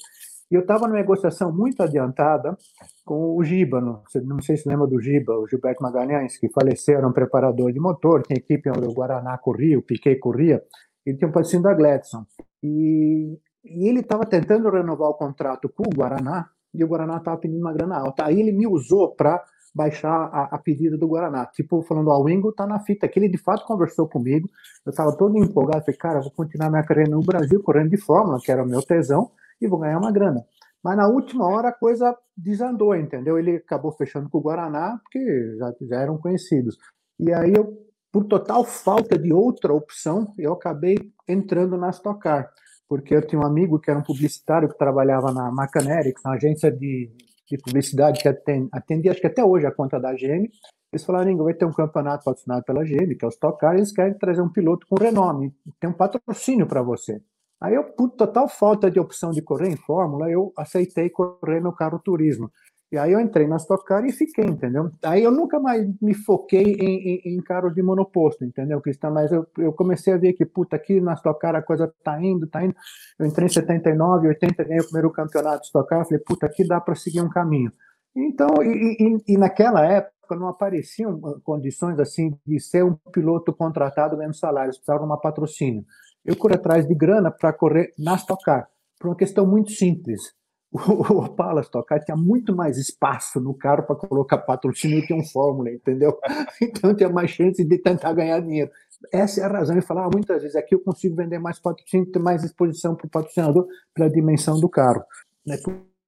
E eu estava numa negociação muito adiantada com o Giba, não não sei se lembra do Giba, o Gilberto Magalhães, que faleceu, era um preparador de motor, tinha equipe onde o Guaraná corria, o Piquet corria, ele tinha um patrocínio da Gladson. E, e ele estava tentando renovar o contrato com o Guaraná, e o Guaraná estava pedindo uma grana alta. Aí ele me usou para baixar a, a pedida do Guaraná. Tipo, falando, ó, o Ingo tá na fita, que ele de fato conversou comigo, eu estava todo empolgado, falei, cara, vou continuar minha carreira no Brasil, correndo de Fórmula, que era o meu tesão, e vou ganhar uma grana. Mas na última hora a coisa desandou, entendeu? Ele acabou fechando com o Guaraná, porque já, já eram conhecidos. E aí eu, por total falta de outra opção, eu acabei entrando na Stock Car, porque eu tinha um amigo que era um publicitário que trabalhava na Macanerics, na agência de, de publicidade que atendia, acho que até hoje, a conta da GM. Eles falaram, vai ter um campeonato patrocinado pela GM, que é o Stock Car, eles querem trazer um piloto com renome, tem um patrocínio para você. Aí eu, por total falta de opção de correr em Fórmula, eu aceitei correr meu carro turismo. E aí eu entrei na Stock Car e fiquei, entendeu? Aí eu nunca mais me foquei em, em, em carros de monoposto, entendeu, Cristian? Mas eu, eu comecei a ver que, puta, aqui na Stock Car a coisa tá indo, tá indo. Eu entrei em 79, 80, ganhei o primeiro campeonato de Stock Car, falei, puta, aqui dá para seguir um caminho. Então, e, e, e, naquela época não apareciam condições assim de ser um piloto contratado ganhando salário, precisava de uma patrocínio. Eu corri atrás de grana para correr na Stock Car, por uma questão muito simples o Opala Stock Car tinha muito mais espaço no carro para colocar patrocínio que um Fórmula, entendeu? Então tinha mais chance de tentar ganhar dinheiro. Essa é a razão. Eu falava muitas vezes aqui eu consigo vender mais patrocínio, ter mais exposição para o patrocinador pela dimensão do carro. É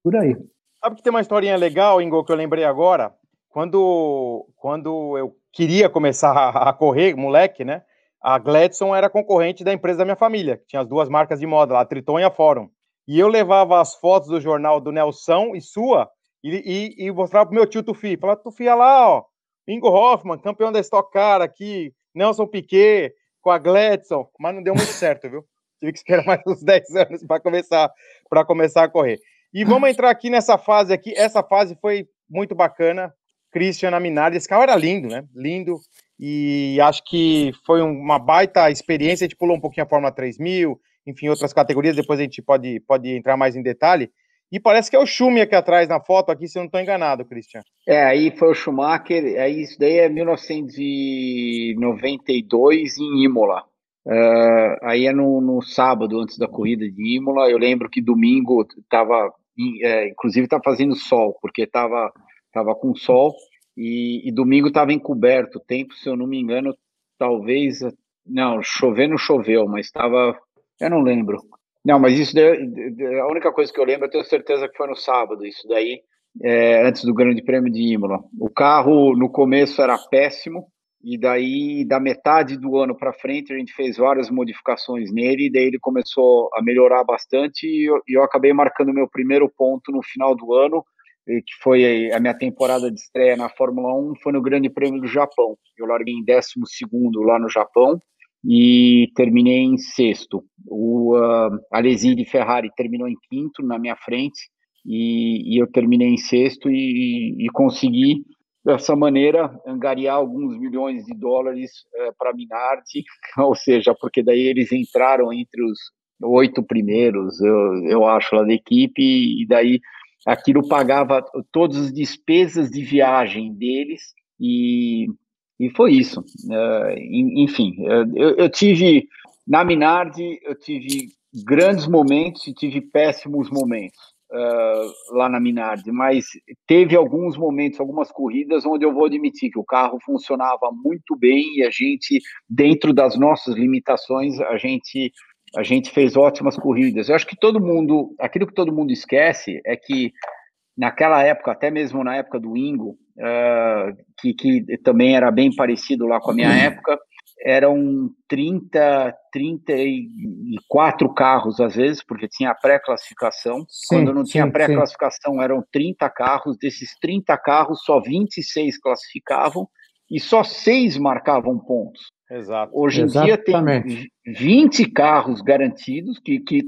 por aí. Sabe que tem uma historinha legal, Ingo, que eu lembrei agora? Quando, quando eu queria começar a correr, moleque, né? A Gladson era concorrente da empresa da minha família, que tinha as duas marcas de moda, a Triton e a Fórum. E eu levava as fotos do jornal do Nelson e sua e, e, e mostrava pro meu tio Tufi. Falava, Tufi, olha lá, ó, Ingo Hoffman, campeão da Stock Car aqui, Nelson Piquet, com a Gladson, mas não deu muito certo, viu? Tive que esperar mais uns 10 anos para começar, para começar a correr. E vamos entrar aqui nessa fase aqui. Essa fase foi muito bacana. Christian Minardi, esse carro era lindo, né? Lindo. E acho que foi uma baita experiência. A gente pulou um pouquinho a Fórmula 3000, enfim, outras categorias, depois a gente pode, pode entrar mais em detalhe. E parece que é o Schumi aqui atrás na foto, aqui, se eu não estou enganado, Christian. É, aí foi o Schumacher, aí isso daí é 1992 em Imola. Uh, aí é no, no, sábado, antes da corrida de Imola. Eu lembro que domingo estava, é, inclusive estava tá fazendo sol, porque estava tava com sol, e, e domingo estava encoberto o tempo, se eu não me engano, talvez. Não, chovendo choveu, mas estava eu não lembro. Não, mas isso daí, a única coisa que eu lembro, eu tenho certeza que foi no sábado, isso daí, é, antes do Grande Prêmio de Imola. O carro no começo era péssimo, e daí da metade do ano para frente a gente fez várias modificações nele, e daí ele começou a melhorar bastante, e eu, eu acabei marcando meu primeiro ponto no final do ano, que foi a minha temporada de estreia na Fórmula 1, foi no Grande Prêmio do Japão. Eu larguei em 12 lá no Japão, e terminei em sexto. O uh, de Ferrari terminou em quinto na minha frente e, e eu terminei em sexto e, e, consegui dessa maneira angariar alguns milhões de dólares uh, para a Minardi, ou seja, porque daí eles entraram entre os oito primeiros, eu, eu acho, lá da equipe e daí aquilo pagava todas as despesas de viagem deles e e foi isso. Uh, enfim, eu, eu, tive, na Minardi, eu tive grandes momentos e tive péssimos momentos uh, lá na Minardi, mas teve alguns momentos, algumas corridas onde eu vou admitir que o carro funcionava muito bem e a gente, dentro das nossas limitações, a gente a gente fez ótimas corridas. Eu acho que todo mundo, aquilo que todo mundo esquece é que naquela época, até mesmo na época do Ingo, uh, que, que também era bem parecido lá com a minha época, eram 30, 34 carros às vezes, porque tinha pré-classificação. Quando não tinha pré-classificação, eram 30 carros. Desses 30 carros, só 26 classificavam e só seis marcavam pontos. Exato. Hoje em Exatamente. dia tem 20 carros garantidos, que, que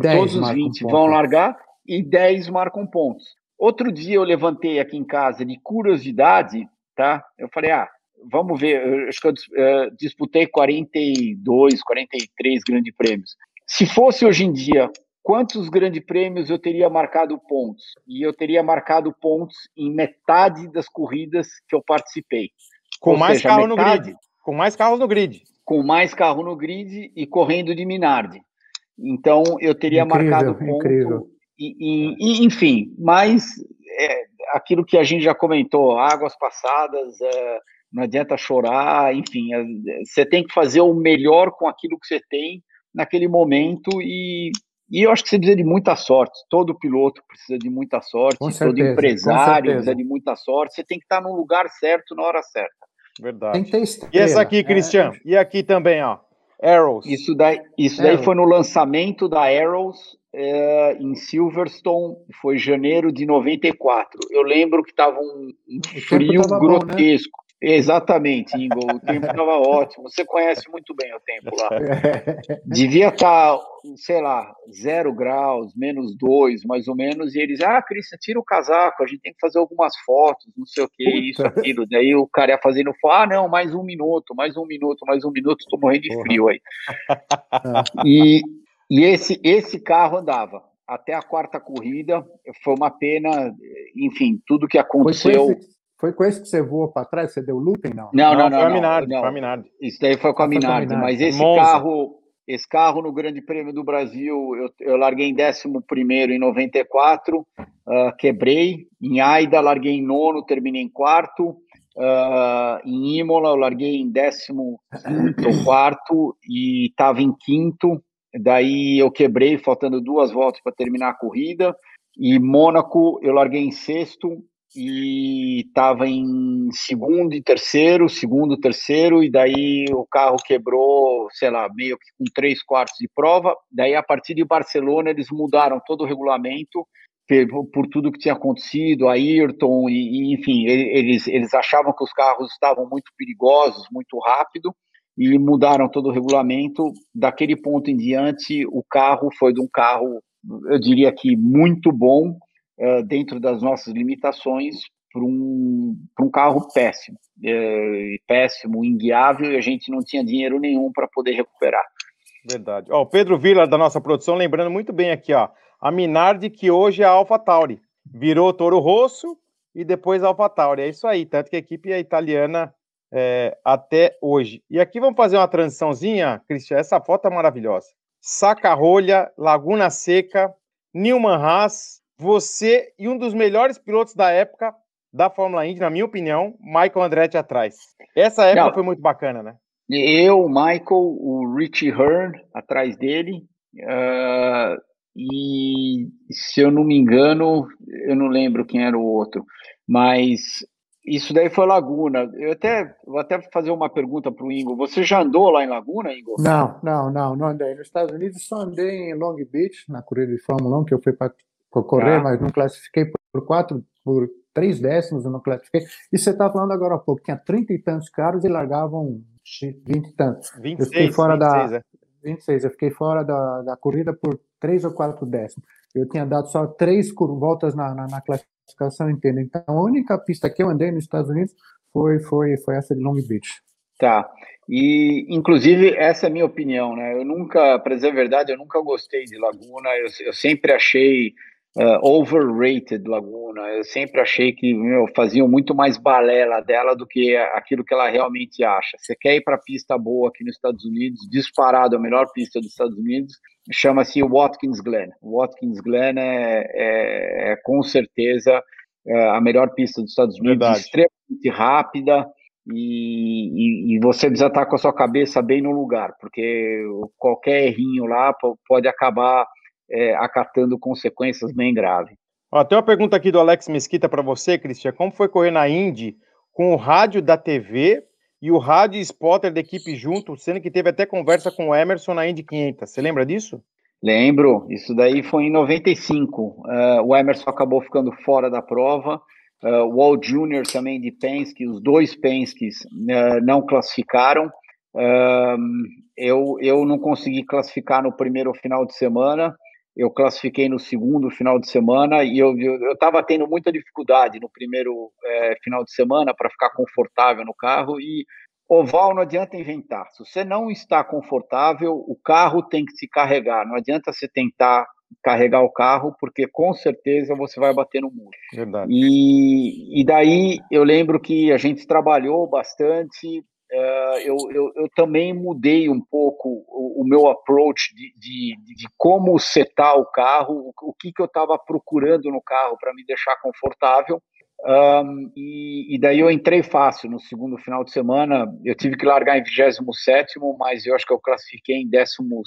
todos os 20 vão largar, e 10 marcam pontos. Outro dia eu levantei aqui em casa de curiosidade, tá? Eu falei, ah, vamos ver, eu, acho que eu uh, disputei 42, 43 grandes prêmios. Se fosse hoje em dia, quantos grandes prêmios eu teria marcado pontos? E eu teria marcado pontos em metade das corridas que eu participei. Com Ou mais seja, carro metade, no grid. Com mais carros no grid. Com mais carro no grid e correndo de Minardi. Então eu teria incrível, marcado ponto incrível. E, e, enfim, mas é, aquilo que a gente já comentou, águas passadas, é, não adianta chorar, enfim, é, você tem que fazer o melhor com aquilo que você tem naquele momento e, E eu acho que você precisa de muita sorte. Todo piloto precisa de muita sorte, Com todo certeza, empresário precisa certeza. de muita sorte. Você tem que estar no lugar certo na hora certa. Verdade. Tem que ter E estrela. essa aqui, É, Cristian? E aqui também, ó. Arrows. Isso daí, isso daí É, foi no lançamento da Arrows é, em Silverstone, foi janeiro de 94. Eu lembro que estava um, um frio tava bom, né? grotesco. Exatamente, Ingo. O tempo estava ótimo. Você conhece muito bem o tempo lá. Devia estar, sei lá, zero graus, menos dois, mais ou menos. E eles, ah, Cristian, tira o casaco, a gente tem que fazer algumas fotos, não sei o que, isso, aquilo. Daí o cara ia fazendo, ah, não, mais um minuto, mais um minuto, mais um minuto, tô morrendo de frio aí. E, e esse, esse carro andava até a quarta corrida. Foi uma pena, enfim, tudo que Foi com, aconteceu. esse, foi com esse que você voou para trás? Você deu looping, não? Não, não, foi não, a não, Minardi, não. foi a Minardi. Isso daí foi com a foi com a Minardi, Minardi. mas esse Monza. carro, esse carro no Grande Prêmio do Brasil, eu, eu larguei em 11 em 94, ah, quebrei. Em Aida, larguei em nono, terminei em quarto. Ah, em Imola, eu larguei em décimo quinto ou quarto e estava em quinto. Daí eu quebrei, faltando duas voltas para terminar a corrida. E Mônaco, eu larguei em sexto e estava em segundo e terceiro, segundo, terceiro, e daí o carro quebrou, sei lá, meio que com três quartos de prova. Daí, a partir de Barcelona, eles mudaram todo o regulamento por tudo que tinha acontecido, a Ayrton, e, e, enfim, ele- eles, eles achavam que os carros estavam muito perigosos, muito rápido, e mudaram todo o regulamento. Daquele ponto em diante, o carro foi de um carro, eu diria que muito bom, eh, dentro das nossas limitações, para um, um carro péssimo, eh, péssimo, inguiável, e a gente não tinha dinheiro nenhum para poder recuperar. Verdade. O Pedro Vila, da nossa produção, lembrando muito bem aqui, ó. A Minardi, que hoje é a Alpha Tauri. Virou Toro Rosso e depois Alpha Tauri. É isso aí, tanto que a equipe é italiana é, até hoje. E aqui vamos fazer uma transiçãozinha, Cristian. Essa foto é maravilhosa. Saca-rolha, Laguna Seca, Newman Haas, você e um dos melhores pilotos da época da Fórmula Indy, na minha opinião, Michael Andretti atrás. Essa época Não. foi muito bacana, né? Eu, o Michael, o Richie Hearn atrás dele, ah, e se eu não me engano, eu não lembro quem era o outro, mas isso daí foi Laguna. Eu até vou até fazer uma pergunta para o Ingo. Você já andou lá em Laguna, Ingo? Não, não, não, não andei. Nos Estados Unidos só andei em Long Beach, na corrida de Fórmula 1, que eu fui para correr, Tá. mas não classifiquei por- quatro, por três décimos, eu não classifiquei. E você estava falando agora há pouco, tinha trinta e tantos carros e largavam vinte e tantos. 26, fiquei fora da- 26, é. 26, eu fiquei fora da, da corrida por três ou quatro décimos. Eu tinha dado só três voltas na, na, na classificação inteira. Então, a única pista que eu andei nos Estados Unidos foi, foi, foi essa de Long Beach. Tá. E, inclusive, essa é a minha opinião, né? Eu nunca, para dizer a verdade, eu nunca gostei de Laguna. Eu, eu sempre achei uh, overrated Laguna. Eu sempre achei que meu, faziam muito mais balela dela do que aquilo que ela realmente acha. Você quer ir para pista boa aqui nos Estados Unidos, disparado a melhor pista dos Estados Unidos, chama-se Watkins Glen. Watkins Glen é, é, é com certeza é, a melhor pista dos Estados Unidos, Verdade. extremamente rápida. E, e, e, você precisa estar com a sua cabeça bem no lugar, porque qualquer errinho lá pode acabar é, acatando consequências bem graves. Ó, tem uma pergunta aqui do Alex Mesquita para você, Cristian. Como foi correr na Indy com o rádio da TV e o rádio spotter da equipe junto, sendo que teve até conversa com o Emerson na Indy 500? Você lembra disso? Lembro, isso daí foi em 95. Uh, o Emerson acabou ficando fora da prova. Uh, o Walt Jr. também de Penske, os dois Penske's uh, não classificaram. eu, eu não consegui classificar no primeiro final de semana, eu classifiquei no segundo final de semana e eu estava tendo muita dificuldade no primeiro é, final de semana para ficar confortável no carro e oval não adianta inventar. Se você não está confortável, o carro tem que se carregar. Não adianta você tentar carregar o carro, porque com certeza você vai bater no muro. Verdade. E, e daí eu lembro que a gente trabalhou bastante. Uh, eu, eu, eu, também mudei um pouco o, o meu approach de, de, de, como setar o carro, o, o que, que eu estava procurando no carro para me deixar confortável. Um, e, e, daí eu entrei fácil no segundo final de semana. Eu tive que largar em 27, mas eu acho que eu classifiquei em 12, 11,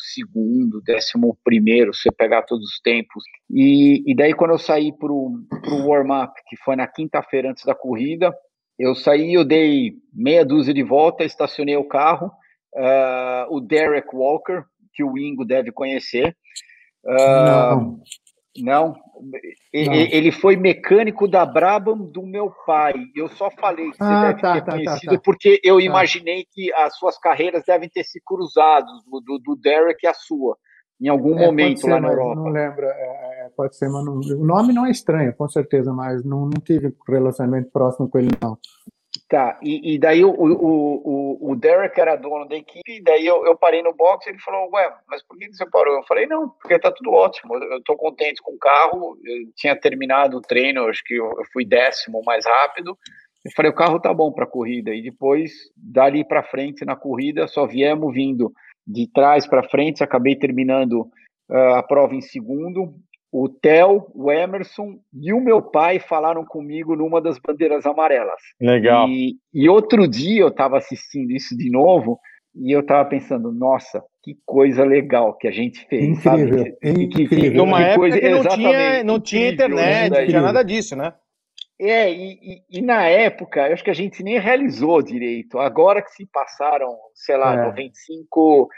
se você pegar todos os tempos. E, e daí, quando eu saí para o warm-up, que foi na quinta-feira antes da corrida, eu saí, eu dei meia dúzia de volta, estacionei o carro. Uh, o Derek Walker, que o Ingo deve conhecer. Uh, Não. Não, ele foi mecânico da Brabham do meu pai. Eu só falei que você ah, deve tá, ter tá, tá conhecido tá, tá, porque eu imaginei que as suas carreiras devem ter se cruzado, do, do Derek e a sua, em algum é, momento ser, lá na Europa. Não lembro, é, é, pode ser, mas não, o nome não é estranho, com certeza, mas não, não tive relacionamento próximo com ele, não. Tá, e, e daí o, o, o, o, Derek era dono da equipe, e daí eu, eu parei no box e ele falou, ué, mas por que você parou? Eu falei, não, porque tá tudo ótimo, eu tô contente com o carro, eu tinha terminado o treino, acho que eu, eu fui décimo mais rápido, eu falei, o carro tá bom para corrida, e depois, dali para frente na corrida, só viemos vindo de trás para frente, acabei terminando uh, a prova em segundo, o Theo, o Emerson e o meu pai falaram comigo numa das bandeiras amarelas. Legal. E, e outro dia eu estava assistindo isso de novo e eu estava pensando, nossa, que coisa legal que a gente fez. Incrível, sabe? incrível. Numa época coisa, que não tinha, não tinha internet, não tinha nada disso, né? É, e, e, e, na época, eu acho que a gente nem realizou direito. Agora que se passaram, sei lá, é. 95,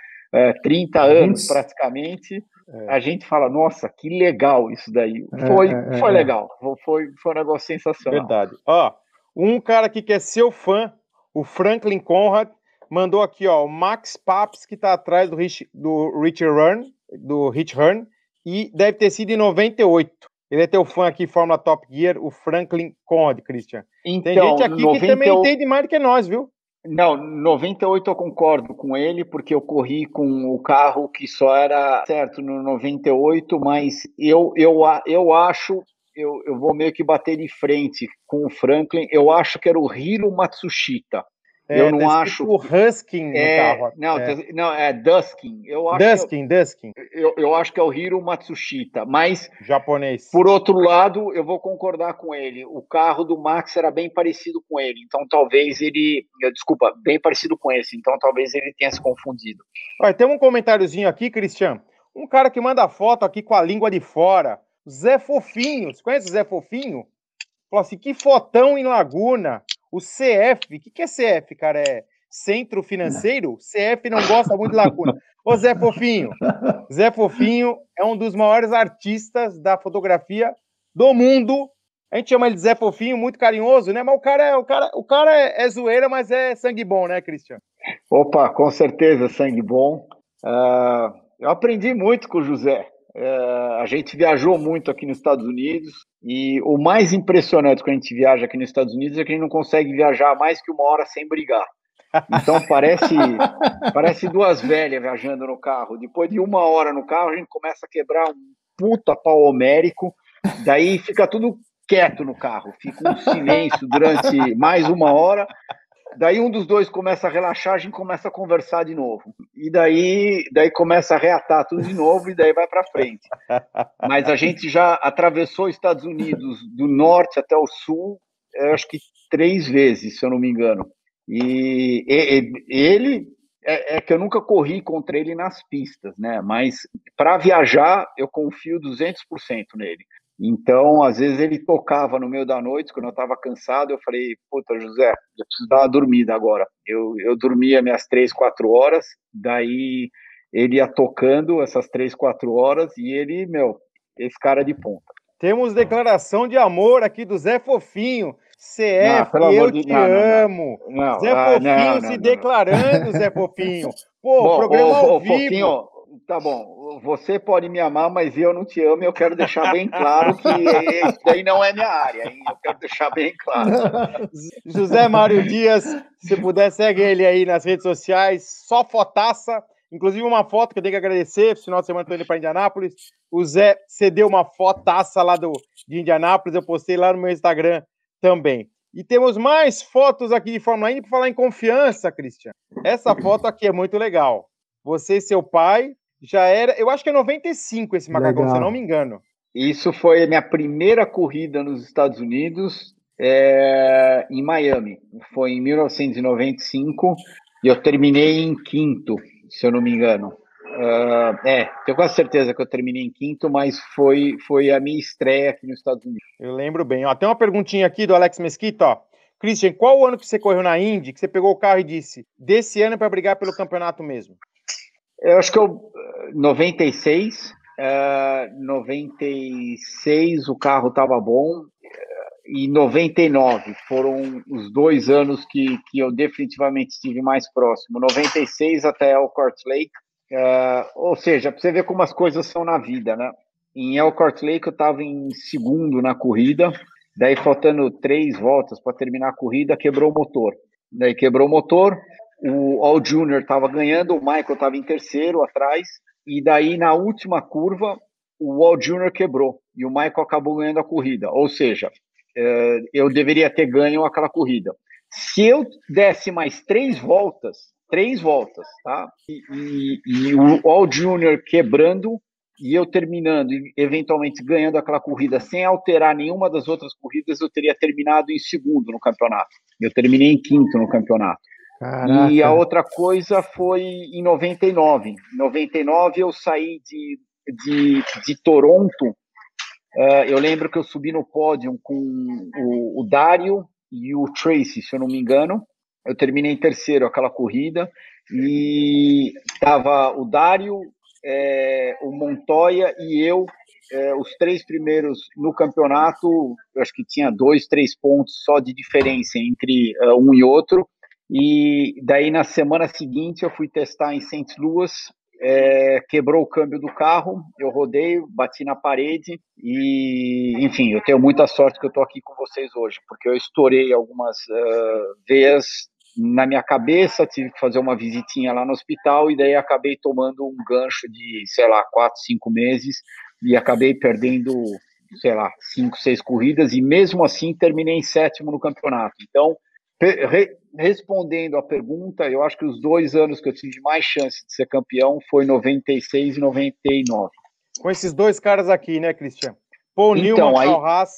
30 anos 20... praticamente, é. a gente fala, nossa, que legal isso daí. É, foi, é, foi é. legal, foi, foi um negócio sensacional. Verdade. Ó, um cara aqui que é seu fã, o Franklin Conrad, mandou aqui, ó, o Max Paps, que tá atrás do Rich, do Rich Run, do Rich Hearn, e deve ter sido em 98. Ele é teu fã aqui, Fórmula Top Gear, o Franklin Conrad, Christian. Então, Tem gente aqui 90... que também entende mais do que nós, viu? Não, 98 eu concordo com ele, porque eu corri com o carro que só era certo no 98, mas eu, eu, eu acho, eu, eu vou meio que bater de frente com o Franklin, eu acho que era o Hiro Matsushita. É, eu não tá acho. O Husking é, carro. Não, é. Tá, não, é Duskin. Eu acho Duskin, que, Duskin. Eu, eu acho que é o Hiro Matsushita. Mas. Japonês. Por outro lado, eu vou concordar com ele. O carro do Max era bem parecido com ele. Então talvez ele. Desculpa, bem parecido com esse. Então talvez ele tenha se confundido. Olha, tem um comentáriozinho aqui, Cristian. Um cara que manda foto aqui com a língua de fora. Zé Fofinho. Você conhece o Zé Fofinho? Falou assim: que fotão em Laguna. O CF, o que, que é CF, cara? É Centro Financeiro? CF não gosta muito de lacuna. Ô Zé Fofinho, Zé Fofinho é um dos maiores artistas da fotografia do mundo. A gente chama ele de Zé Fofinho, muito carinhoso, né? Mas o cara é, o cara, o cara é, é zoeira, mas é sangue bom, né, Cristian? Opa, com certeza, sangue bom. Uh, eu aprendi muito com o José. Uh, a gente viajou muito aqui nos Estados Unidos. E o mais impressionante quando a gente viaja aqui nos Estados Unidos é que a gente não consegue viajar mais que uma hora sem brigar. Então parece parece duas velhas viajando no carro. Depois de uma hora no carro, a gente começa a quebrar um puta pau homérico, daí fica tudo quieto no carro, fica um silêncio durante mais uma hora, Daí um dos dois começa a relaxar, a gente começa a conversar de novo. E daí, daí começa a reatar tudo de novo e daí vai para frente. Mas a gente já atravessou Estados Unidos do norte até o sul, acho que três vezes, se eu não me engano. E, e ele é, é, que eu nunca corri contra ele nas pistas, né? Mas para viajar eu confio 200% nele. Então, às vezes ele tocava no meio da noite, quando eu estava cansado, eu falei, puta, José, eu preciso dar uma dormida agora. Eu, eu dormia minhas três, quatro horas, daí ele ia tocando essas três, quatro horas, e ele, meu, esse cara de ponta. Temos declaração de amor aqui do Zé Fofinho. CF, não, eu te não, amo. Não, Zé ah, Fofinho se declarando, Zé Fofinho. Pô, Bom, programa ô, ao vivo. Fofinho, tá bom, você pode me amar, mas eu não te amo. Eu quero deixar bem claro que isso daí não é minha área, hein? Eu quero deixar bem claro. José Mário Dias, se puder, segue ele aí nas redes sociais, só fotaça. Inclusive, uma foto que eu tenho que agradecer. Esse final de semana estou indo para Indianápolis. O Zé cedeu uma fotaça lá do, de Indianápolis. Eu postei lá no meu Instagram também. E temos mais fotos aqui de Fórmula 1 para falar em confiança, Cristian. Essa foto aqui é muito legal. Você e seu pai já era, eu acho que é 95 esse macacão, Legal. se eu não me engano. Isso foi a minha primeira corrida nos Estados Unidos. é, em Miami. Foi em 1995 e eu terminei em quinto, se eu não me engano. Uh, é, tenho quase certeza que eu terminei em quinto, mas foi, foi a minha estreia aqui nos Estados Unidos. Eu lembro bem. Ó, tem uma perguntinha aqui do Alex Mesquita, ó. Christian, qual o ano que você correu na Indy, que você pegou o carro e disse, desse ano é para brigar pelo campeonato mesmo? Eu acho que eu, 96, uh, 96 o carro estava bom, e 99 foram os dois anos que, que eu definitivamente estive mais próximo. 96 até Elkhart Lake, uh, ou seja, para você ver como as coisas são na vida, né? Em Elkhart Lake eu estava em segundo na corrida, daí faltando três voltas para terminar a corrida, quebrou o motor. Daí quebrou o motor, o All Junior estava ganhando, o Michael estava em terceiro atrás, e daí na última curva o All Junior quebrou e o Michael acabou ganhando a corrida. Ou seja, eh, eu deveria ter ganho aquela corrida. Se eu desse mais três voltas, três voltas, tá? E, e, e o All Junior quebrando e eu terminando e eventualmente ganhando aquela corrida sem alterar nenhuma das outras corridas, eu teria terminado em segundo no campeonato. Eu terminei em quinto no campeonato. Caraca. E a outra coisa foi em 99. Em 99 eu saí de, de, de Toronto Uh, eu lembro que eu subi no pódio com o, o Dário e o Tracy, se eu não me engano. Eu terminei em terceiro aquela corrida e tava o Dário, é, o Montoya e eu, é, os três primeiros no campeonato. Eu acho que tinha dois, três pontos só de diferença entre uh, um e outro. E daí na semana seguinte eu fui testar em St. Louis é, quebrou o câmbio do carro, eu rodei, bati na parede e, enfim, eu tenho muita sorte que eu estou aqui com vocês hoje, porque eu estourei algumas uh, na minha cabeça, tive que fazer uma visitinha lá no hospital e daí acabei tomando um gancho de, sei lá, quatro, cinco meses e acabei perdendo, sei lá, cinco, seis corridas e mesmo assim terminei em sétimo no campeonato. Então, respondendo a pergunta, eu acho que os dois anos que eu tive mais chance de ser campeão foi 96 e 99. Com esses dois caras aqui, né, Cristian? Paul então, Newman, aí, Carl Haas.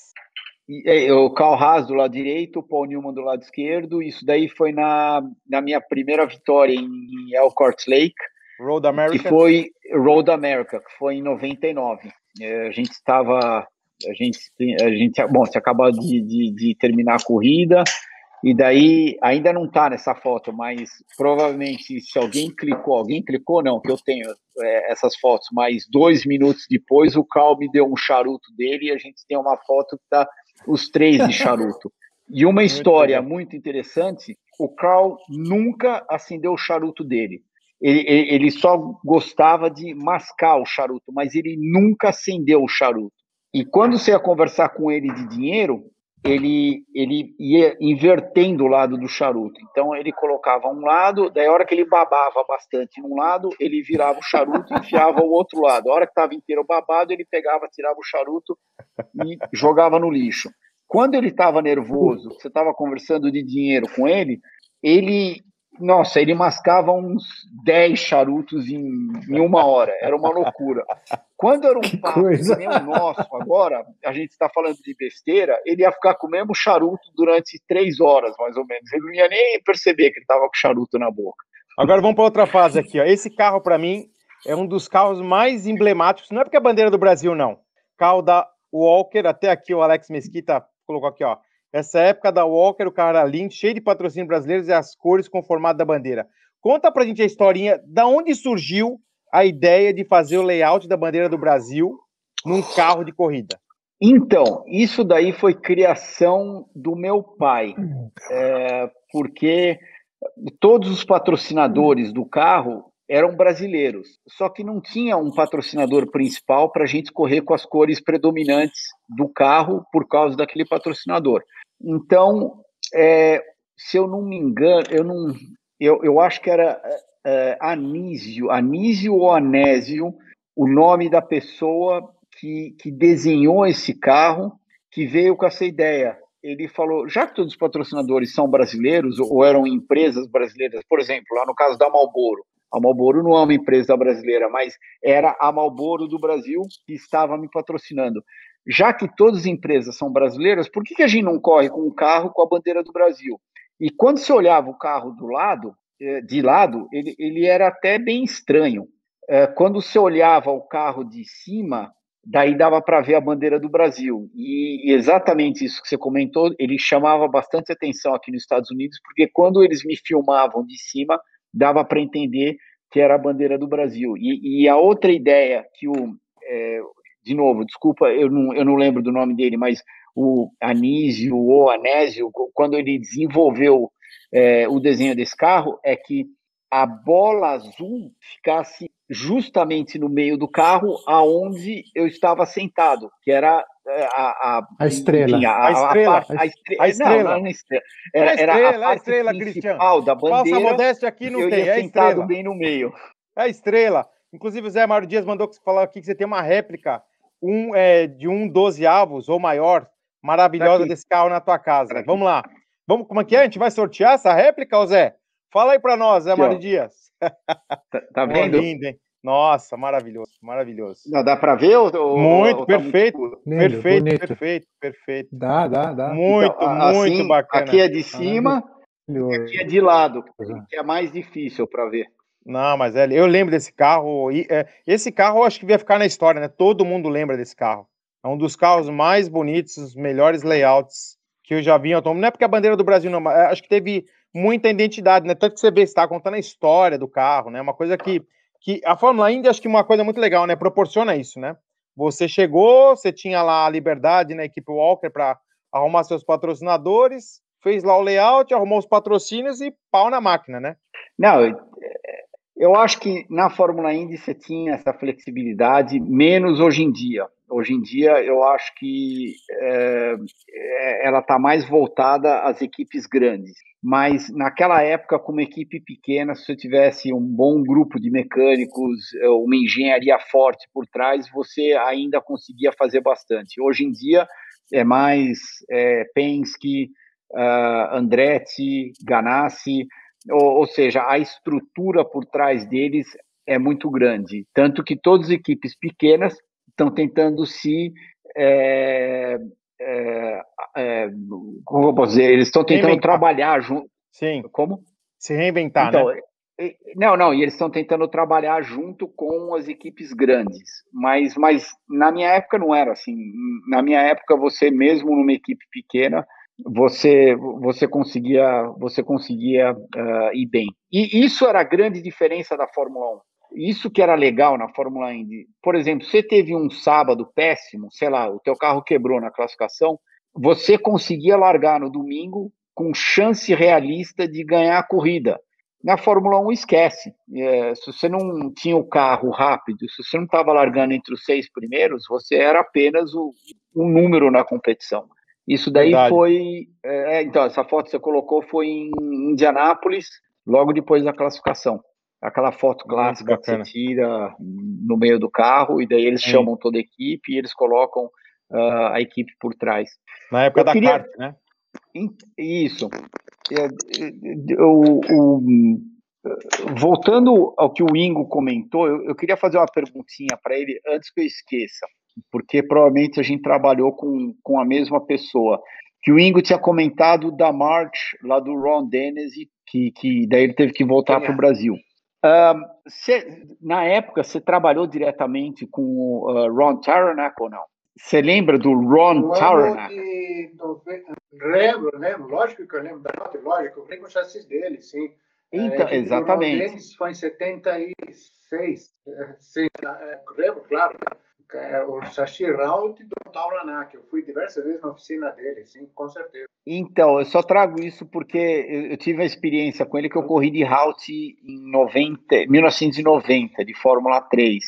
É, o Carl Haas do lado direito, o Paul Newman do lado esquerdo. Isso daí foi na, na minha primeira vitória em Elkhart Lake. Road America. Que foi Road America, que foi em 99. É, a gente estava. A gente, a gente, bom, você acabou de, de, de terminar a corrida, e daí, ainda não está nessa foto, mas provavelmente se alguém clicou, alguém clicou, não, que eu tenho é, essas fotos, mas dois minutos depois o Cal me deu um charuto dele e a gente tem uma foto que tá os três de charuto. E uma história muito, muito interessante, o Carl nunca acendeu o charuto dele. Ele, ele, ele, só gostava de mascar o charuto, mas ele nunca acendeu o charuto. E quando você ia conversar com ele de dinheiro, ele, ele ia invertendo o lado do charuto. Então ele colocava um lado, daí a hora que ele babava bastante num lado, ele virava o charuto e enfiava o outro lado. A hora que estava inteiro babado, ele pegava, tirava o charuto e jogava no lixo. Quando ele estava nervoso, você estava conversando de dinheiro com ele, ele nossa, ele mascava uns 10 charutos em, em, uma hora. Era uma loucura. Quando era um que papo coisa. que nem o nosso, agora, a gente está falando de besteira, ele ia ficar com o mesmo charuto durante três horas, mais ou menos. Ele não ia nem perceber que ele estava com charuto na boca. Agora vamos para outra fase aqui. Ó. Esse carro, para mim, é um dos carros mais emblemáticos. Não é porque é a bandeira do Brasil, não. Carro da Walker, até aqui o Alex Mesquita colocou aqui, ó. Essa época da Walker, o carro era lindo, cheio de patrocínio brasileiros e as cores com o formato da bandeira. Conta pra gente a historinha, da onde surgiu a ideia de fazer o layout da bandeira do Brasil num carro de corrida? Então, isso daí foi criação do meu pai, é, porque todos os patrocinadores do carro eram brasileiros, só que não tinha um patrocinador principal para a gente correr com as cores predominantes do carro por causa daquele patrocinador. Então, é, se eu não me engano, eu não, eu, eu acho que era é, Anísio, Anísio ou Anésio, o nome da pessoa que, que desenhou esse carro, que veio com essa ideia. Ele falou, já que todos os patrocinadores são brasileiros ou eram empresas brasileiras, por exemplo, lá no caso da Marlboro, a Marlboro não é uma empresa brasileira, mas era a Marlboro do Brasil que estava me patrocinando. Já que todas as empresas são brasileiras, por que, que a gente não corre com um carro com a bandeira do Brasil? E quando você olhava o carro do lado, eh, de lado, ele, ele era até bem estranho. Eh, quando você olhava o carro de cima, daí dava para ver a bandeira do Brasil. E exatamente isso que você comentou, ele chamava bastante atenção aqui nos Estados Unidos, porque quando eles me filmavam de cima, dava para entender que era a bandeira do Brasil. E, e a outra ideia que o, é, de novo, desculpa, eu não, eu não lembro do nome dele, mas o Anísio ou Anésio, quando ele desenvolveu é, o desenho desse carro, é que a bola azul ficasse justamente no meio do carro, aonde eu estava sentado, que era é, a, a, a estrela. Enfim, a, a, estrela. A, estrela. A estrela. Não, não é estrela. Era, era a, estrela, a, estrela, principal da bandeira. Falsa modéstia aqui não eu tem, ia é sentado estrela. bem no meio. É a estrela. Inclusive, o Zé Mário Dias mandou falar aqui que você tem uma réplica um, é, de um 12 avos ou maior, maravilhosa desse carro na tua casa. Vamos lá. Vamos, como é que é? A gente vai sortear essa réplica, Zé? Fala aí para nós, Zé Mário Dias. Tá, tá vendo? lindo, hein? Nossa, maravilhoso, maravilhoso. Não, dá para ver? Ou, muito, ou perfeito, tá muito... perfeito, bonito. perfeito, perfeito. Dá, dá, dá. Muito, então, muito assim, bacana. Aqui é de cima, ah, aqui é de lado, que é mais difícil para ver. Não, mas é, eu lembro desse carro. E, é, esse carro eu acho que vai ficar na história, né? Todo mundo lembra desse carro. É um dos carros mais bonitos, os melhores layouts que eu já vi em automóvel. Não é porque a bandeira do Brasil não, é, acho que teve muita identidade, né? Tanto que você vê, está contando a história do carro, né? Uma coisa que, que a Fórmula Indy, acho que uma coisa muito legal, né? Proporciona isso, né? Você chegou, você tinha lá a liberdade na equipe Walker para arrumar seus patrocinadores, fez lá o layout, arrumou os patrocínios e pau na máquina, né? Não, eu acho que na Fórmula Indy você tinha essa flexibilidade, menos hoje em dia. Hoje em dia, eu acho que é, ela está mais voltada às equipes grandes. Mas naquela época, com uma equipe pequena, se você tivesse um bom grupo de mecânicos, uma engenharia forte por trás, você ainda conseguia fazer bastante. Hoje em dia, é mais é, Penske, uh, Andretti, Ganassi, ou, ou seja, a estrutura por trás deles é muito grande. Tanto que todas as equipes pequenas estão tentando se. É, é, é, como eu posso dizer? Eles estão tentando reinventar. trabalhar junto. Sim. Como? Se reinventar, então, né? Não, não, e eles estão tentando trabalhar junto com as equipes grandes, mas, mas na minha época não era assim. Na minha época, você mesmo numa equipe pequena, você você conseguia você conseguia uh, ir bem. E isso era a grande diferença da Fórmula 1. Isso que era legal na Fórmula Indy. Por exemplo, você teve um sábado péssimo, sei lá, o teu carro quebrou na classificação, você conseguia largar no domingo com chance realista de ganhar a corrida. Na Fórmula 1, esquece. É, se você não tinha o carro rápido, se você não estava largando entre os seis primeiros, você era apenas o, um número na competição. Isso daí Verdade. foi. É, é, então, essa foto que você colocou foi em Indianápolis, logo depois da classificação. Aquela foto clássica que você tira no meio do carro, e daí eles Sim. chamam toda a equipe e eles colocam uh, a equipe por trás. Na época Eu da queria... kart, né? Isso. O, o, voltando ao que o Ingo comentou, eu, eu queria fazer uma perguntinha para ele antes que eu esqueça porque provavelmente a gente trabalhou com, com a mesma pessoa. Que o Ingo tinha comentado da March, lá do Ron Dennis, que, que daí ele teve que voltar para o Brasil. Um, cê, na época, você trabalhou diretamente com o uh, Ron Taranach ou não? Você lembra do Ron Taranach? Lembro, lembro, lógico que eu lembro da nota, lógico, eu lembro o chassis dele, sim. Então, é, exatamente. O Dennis foi em 76, é, sim, é, lembro, claro é, o Sashi Raut do Tauranak. Eu fui diversas vezes na oficina dele, sim, com certeza. Então, eu só trago isso porque eu, tive a experiência com ele que eu corri de Raut em 90, 1990, de Fórmula 3.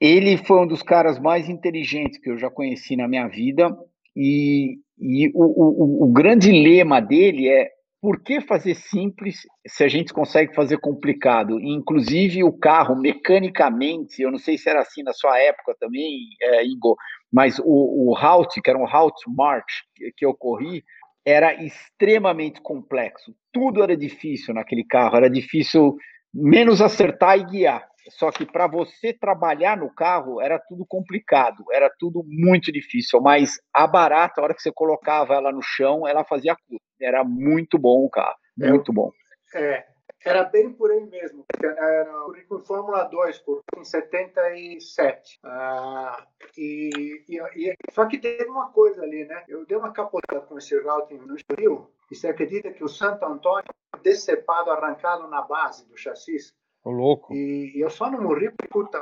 Ele foi um dos caras mais inteligentes que eu já conheci na minha vida e, e o, o, o grande lema dele é por que fazer simples se a gente consegue fazer complicado? Inclusive o carro, mecanicamente, eu não sei se era assim na sua época também, é, Ingo, mas o, o Halt, que era um Halt March que, que eu corri, era extremamente complexo. Tudo era difícil naquele carro, era difícil menos acertar e guiar. Só que para você trabalhar no carro era tudo complicado, era tudo muito difícil. Mas a barata, a hora que você colocava ela no chão, ela fazia curva. Era muito bom o carro, é, muito bom. É, era bem por aí mesmo. Era currículo Fórmula 2, por em 77. Ah, e, e, e, só que teve uma coisa ali, né? Eu dei uma capotada com esse routing no Rio, e você acredita que o Santo Antônio decepado, arrancado na base do chassi? O louco. E, eu só não morri porque puta,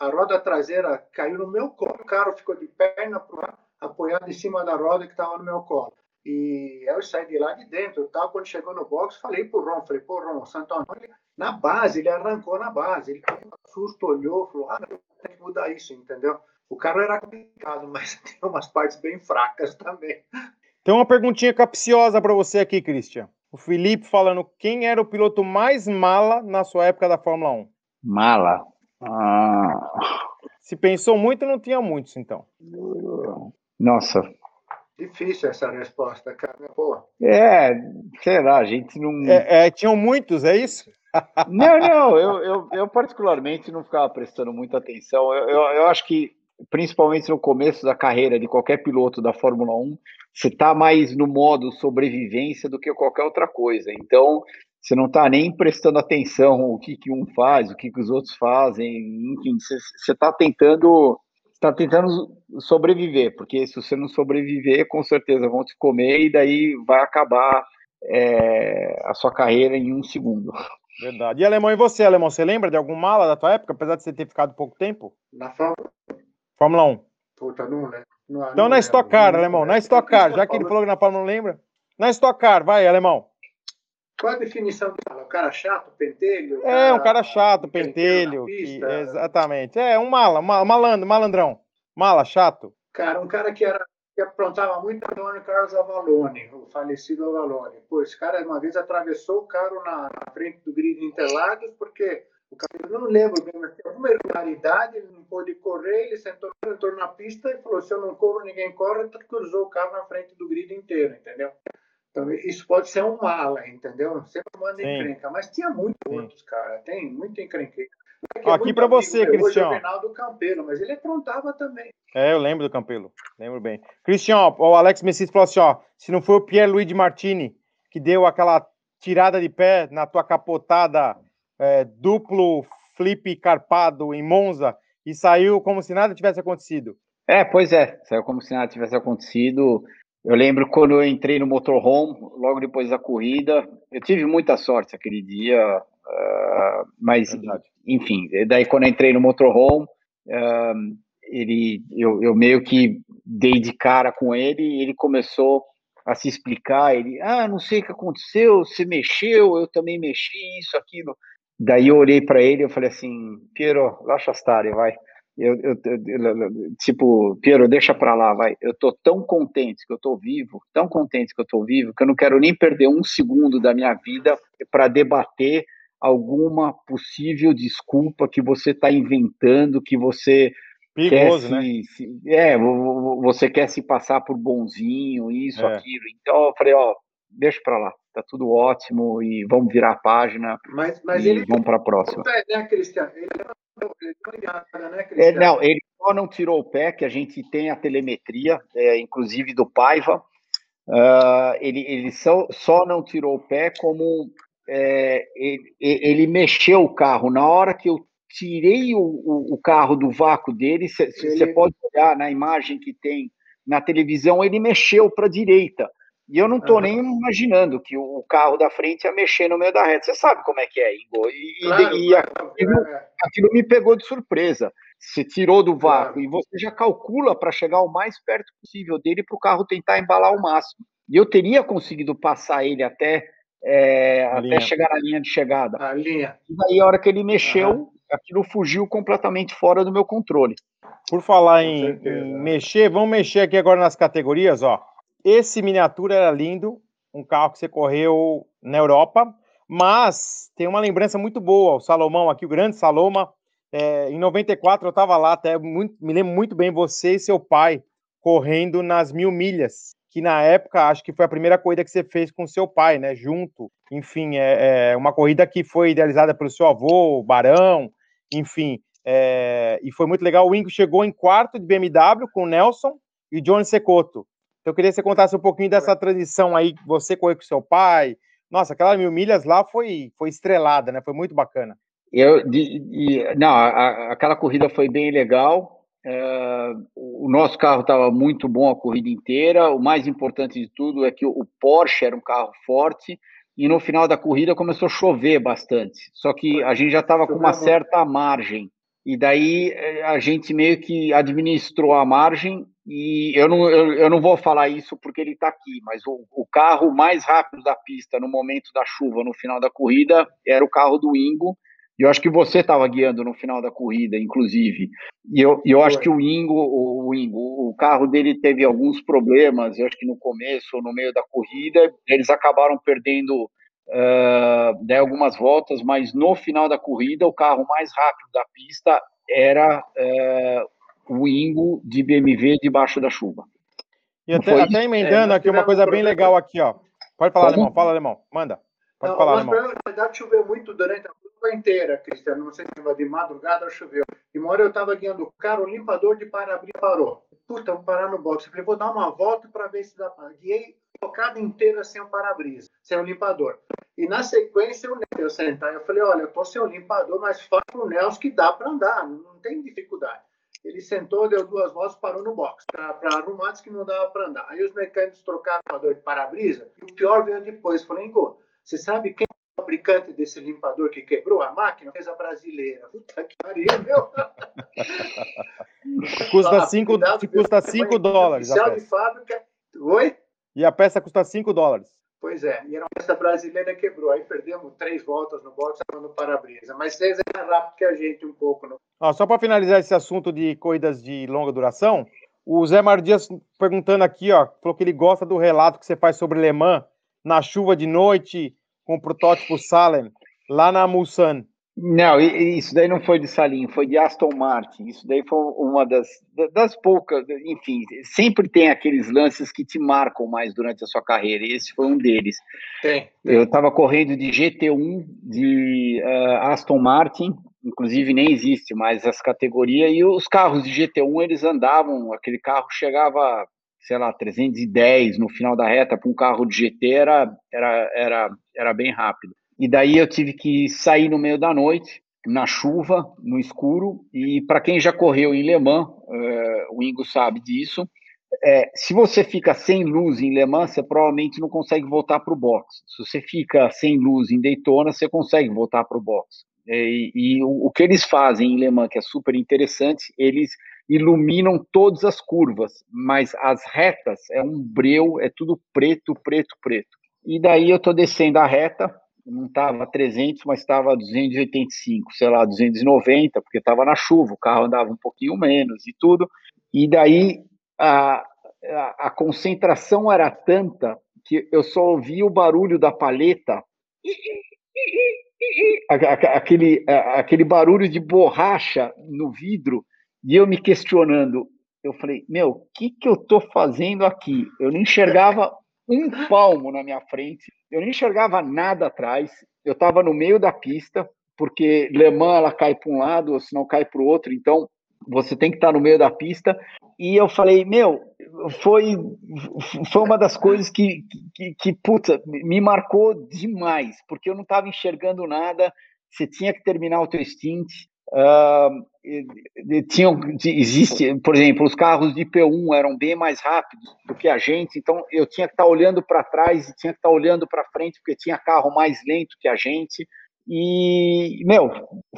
a, roda traseira caiu no meu colo, o carro ficou de perna pro apoiado em cima da roda que estava no meu colo. E eu saí de lá de dentro, tal. Quando chegou no box, falei pro Ron, falei, pô, Ron, Santo Antônio, na base, ele arrancou na base. Ele caiu um susto, olhou, falou, ah, não, tem que mudar isso, entendeu? O carro era complicado, mas tem umas partes bem fracas também. Tem uma perguntinha capciosa para você aqui, Christian. O Felipe falando quem era o piloto mais mala na sua época da Fórmula 1? Mala? Ah. Se pensou muito, não tinha muitos, então. Nossa, Difícil essa resposta, cara. Pô. É, sei lá, a gente não. É, é, tinham muitos, é isso? Não, não, eu, eu, eu, particularmente não ficava prestando muita atenção. Eu, eu, eu, acho que, principalmente no começo da carreira de qualquer piloto da Fórmula 1, você está mais no modo sobrevivência do que qualquer outra coisa. Então, você não está nem prestando atenção o que, que um faz, o que, que os outros fazem, enfim, você está tentando está tentando sobreviver, porque se você não sobreviver, com certeza vão te comer e daí vai acabar é, a sua carreira em um segundo. Verdade. E Alemão, e você, Alemão, você lembra de algum mala da tua época, apesar de você ter ficado pouco tempo? Na Fórmula, Fórmula 1. Puta, não lembro. Não, então na Stock Car, Alemão, na Stock Car, já que ele falou que na Fórmula não lembra. Na Stock Car, vai, Alemão. Qual a definição do cara? O cara chato, pentelho? É, cara... um cara chato, pentelho. Que, exatamente. É, um mala, um malandro, malandrão. Mala, chato. Cara, um cara que era que aprontava muito Antônio Carlos Avalone, o falecido Avalone. Pô, esse cara uma vez atravessou o carro na, na frente do grid Interlagos, porque o cara, eu não lembro bem, mas alguma irregularidade, ele não pôde correr, ele sentou, entrou na pista e falou, se eu não corro, ninguém corre, cruzou o carro na frente do grid inteiro, entendeu? Então, isso pode ser um mala, entendeu? Sempre manda Sim. encrenca. Mas tinha muitos outros, cara. Tem muito encrenqueiro. É Aqui para você, Cristiano. Hoje é o Campelo, mas ele aprontava também. É, eu lembro do Campelo. Lembro bem. Cristiano, o Alex Messis falou assim: ó, se não foi o Pierre Luigi Martini que deu aquela tirada de pé na tua capotada é, duplo flip carpado em Monza e saiu como se nada tivesse acontecido. É, pois é, saiu como se nada tivesse acontecido. Eu lembro quando eu entrei no motorhome, logo depois da corrida, eu tive muita sorte aquele dia, uh, mas Verdade. enfim, daí quando eu entrei no motorhome, uh, ele, eu, eu meio que dei de cara com ele e ele começou a se explicar, ele, ah, não sei o que aconteceu, você mexeu, eu também mexi, isso, aquilo. Daí eu olhei para ele e falei assim, Piero, lascia stare, vai. Eu, eu, eu, tipo, Piero, deixa pra lá, vai. Eu tô tão contente que eu tô vivo, tão contente que eu tô vivo, que eu não quero nem perder um segundo da minha vida para debater alguma possível desculpa que você está inventando, que você Perigoso, quer se, né? Se, é, você quer se passar por bonzinho, isso, é. aquilo. Então eu falei, ó, deixa para lá, tá tudo ótimo e vamos virar a página mas, mas e ele, vamos para a próxima. É, né, Cristiano? Ele é, não, ele só não tirou o pé, que a gente tem a telemetria, é, inclusive do Paiva. Uh, ele ele só, só não tirou o pé como é, ele, ele, mexeu o carro. Na hora que eu tirei o, o, o carro do vácuo dele, você ele... pode olhar na imagem que tem na televisão, ele mexeu para a direita. E eu não estou uhum. nem imaginando que o carro da frente ia mexer no meio da reta. Você sabe como é que é, Igor. E, claro, e aquilo, é. aquilo, me pegou de surpresa. Você tirou do vácuo claro. e você já calcula para chegar o mais perto possível dele para o carro tentar embalar o máximo. E eu teria conseguido passar ele até, é, até chegar na linha de chegada. A linha. E daí, a hora que ele mexeu, uhum. aquilo fugiu completamente fora do meu controle. Por falar em, em mexer, vamos mexer aqui agora nas categorias, ó. Esse miniatura era lindo, um carro que você correu na Europa, mas tem uma lembrança muito boa. O Salomão aqui, o grande Saloma, é, em 94 eu estava lá, até muito, me lembro muito bem você e seu pai correndo nas mil milhas, que na época acho que foi a primeira corrida que você fez com seu pai, né? Junto. Enfim, é, é uma corrida que foi idealizada pelo seu avô, o Barão, enfim, é, e foi muito legal. O Ingo chegou em quarto de BMW com o Nelson e o Johnny Secoto. Então, eu queria que você contasse um pouquinho dessa transição aí, você correu com seu pai. Nossa, aquela mil milhas lá foi, foi estrelada, né? Foi muito bacana. Eu, de, de, não, a, aquela corrida foi bem legal. É, o nosso carro estava muito bom a corrida inteira. O mais importante de tudo é que o Porsche era um carro forte e no final da corrida começou a chover bastante. Só que a gente já estava com uma certa margem. E daí eh, a gente meio que administrou a margem e eu não, eu, eu não vou falar isso porque ele está aqui, mas o, o, carro mais rápido da pista no momento da chuva, no final da corrida, era o carro do Ingo. E eu acho que você estava guiando no final da corrida, inclusive. E eu, eu acho que o Ingo, o, o Ingo, o carro dele teve alguns problemas, eu acho que no começo ou no meio da corrida, eles acabaram perdendo uh, né, algumas voltas, mas no final da corrida, o carro mais rápido da pista era uh, o Ingo de BMW debaixo da chuva. E até, até emendando é, aqui uma coisa bem legal aqui, ó. Pode falar, Como? alemão, fala, alemão, manda. Pode não, falar, alemão. Na verdade, choveu muito durante a prova inteira, Cristiano. Não sei se de madrugada choveu. E uma hora eu estava guiando o carro, o limpador de para-brisa parou. Puta, vou parar no box. Eu falei, vou dar uma volta para ver se dá para. Guiei tocada inteira sem o para-brisa, sem o limpador. E na sequência o Nelson sentar, eu falei, olha, eu tô sem o limpador, mas fala pro Nelson que dá para andar, não tem dificuldade. Ele sentou, deu duas voltas, parou no box, para arrumar, disse que não dava para andar. Aí os mecânicos trocaram o limpador de para-brisa, e o pior veio depois. Eu falei, Ingo, você sabe quem é o fabricante desse limpador que quebrou a máquina? Fez a brasileira. Puta que pariu, meu! custa 5 custa cinco dólares. Oficial de fábrica. Oi? E a peça custa 5 dólares. Pois é, e era uma peça brasileira quebrou. Aí perdemos três voltas no box no para-brisa. Mas vocês é mais rápido que a gente um pouco. Não? Ah, só para finalizar esse assunto de corridas de longa duração, o Zé Mardias perguntando aqui, ó, falou que ele gosta do relato que você faz sobre Le Mans na chuva de noite com o protótipo Salem, lá na Mulsanne. Não, isso daí não foi de Salim, foi de Aston Martin. Isso daí foi uma das, das poucas, enfim, sempre tem aqueles lances que te marcam mais durante a sua carreira, e esse foi um deles. Tem. Eu estava correndo de GT1 de uh, Aston Martin, inclusive nem existe mais essa categoria, e os carros de GT1 eles andavam, aquele carro chegava, sei lá, 310 no final da reta, para um carro de GT era, era, era, era bem rápido. E daí eu tive que sair no meio da noite, na chuva, no escuro. E para quem já correu em Le Mans, é, o Ingo sabe disso. É, se você fica sem luz em Le Mans, você provavelmente não consegue voltar para o box. Se você fica sem luz em Daytona, você consegue voltar para o box. E, e o, o, que eles fazem em Le Mans, que é super interessante, eles iluminam todas as curvas, mas as retas é um breu, é tudo preto, preto, preto. E daí eu estou descendo a reta, não estava 300, mas estava 285, sei lá, 290, porque estava na chuva, o carro andava um pouquinho menos e tudo. E daí a, a, a concentração era tanta que eu só ouvia o barulho da paleta, aquele, aquele barulho de borracha no vidro, e eu me questionando. Eu falei, meu, o que, que eu estou fazendo aqui? Eu não enxergava um palmo na minha frente, eu não enxergava nada atrás, eu estava no meio da pista, porque Le Mans ela cai para um lado, ou se não cai para o outro, então você tem que estar no meio da pista. E eu falei, meu, foi, foi uma das coisas que, que, que puta, me marcou demais, porque eu não estava enxergando nada, você tinha que terminar o teu stint, Uh, tinham, existe, por exemplo, os carros de P1 eram bem mais rápidos do que a gente, então eu tinha que estar tá olhando para trás e tinha que estar tá olhando para frente porque tinha carro mais lento que a gente. E, meu,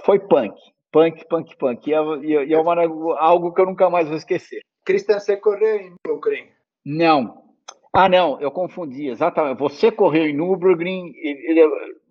foi punk, punk, punk, punk. E é, e é uma, algo que eu nunca mais vou esquecer. Cristian, você correu em Nürburgring? Não. Ah, não, eu confundi, exatamente. Você correu em Nürburgring,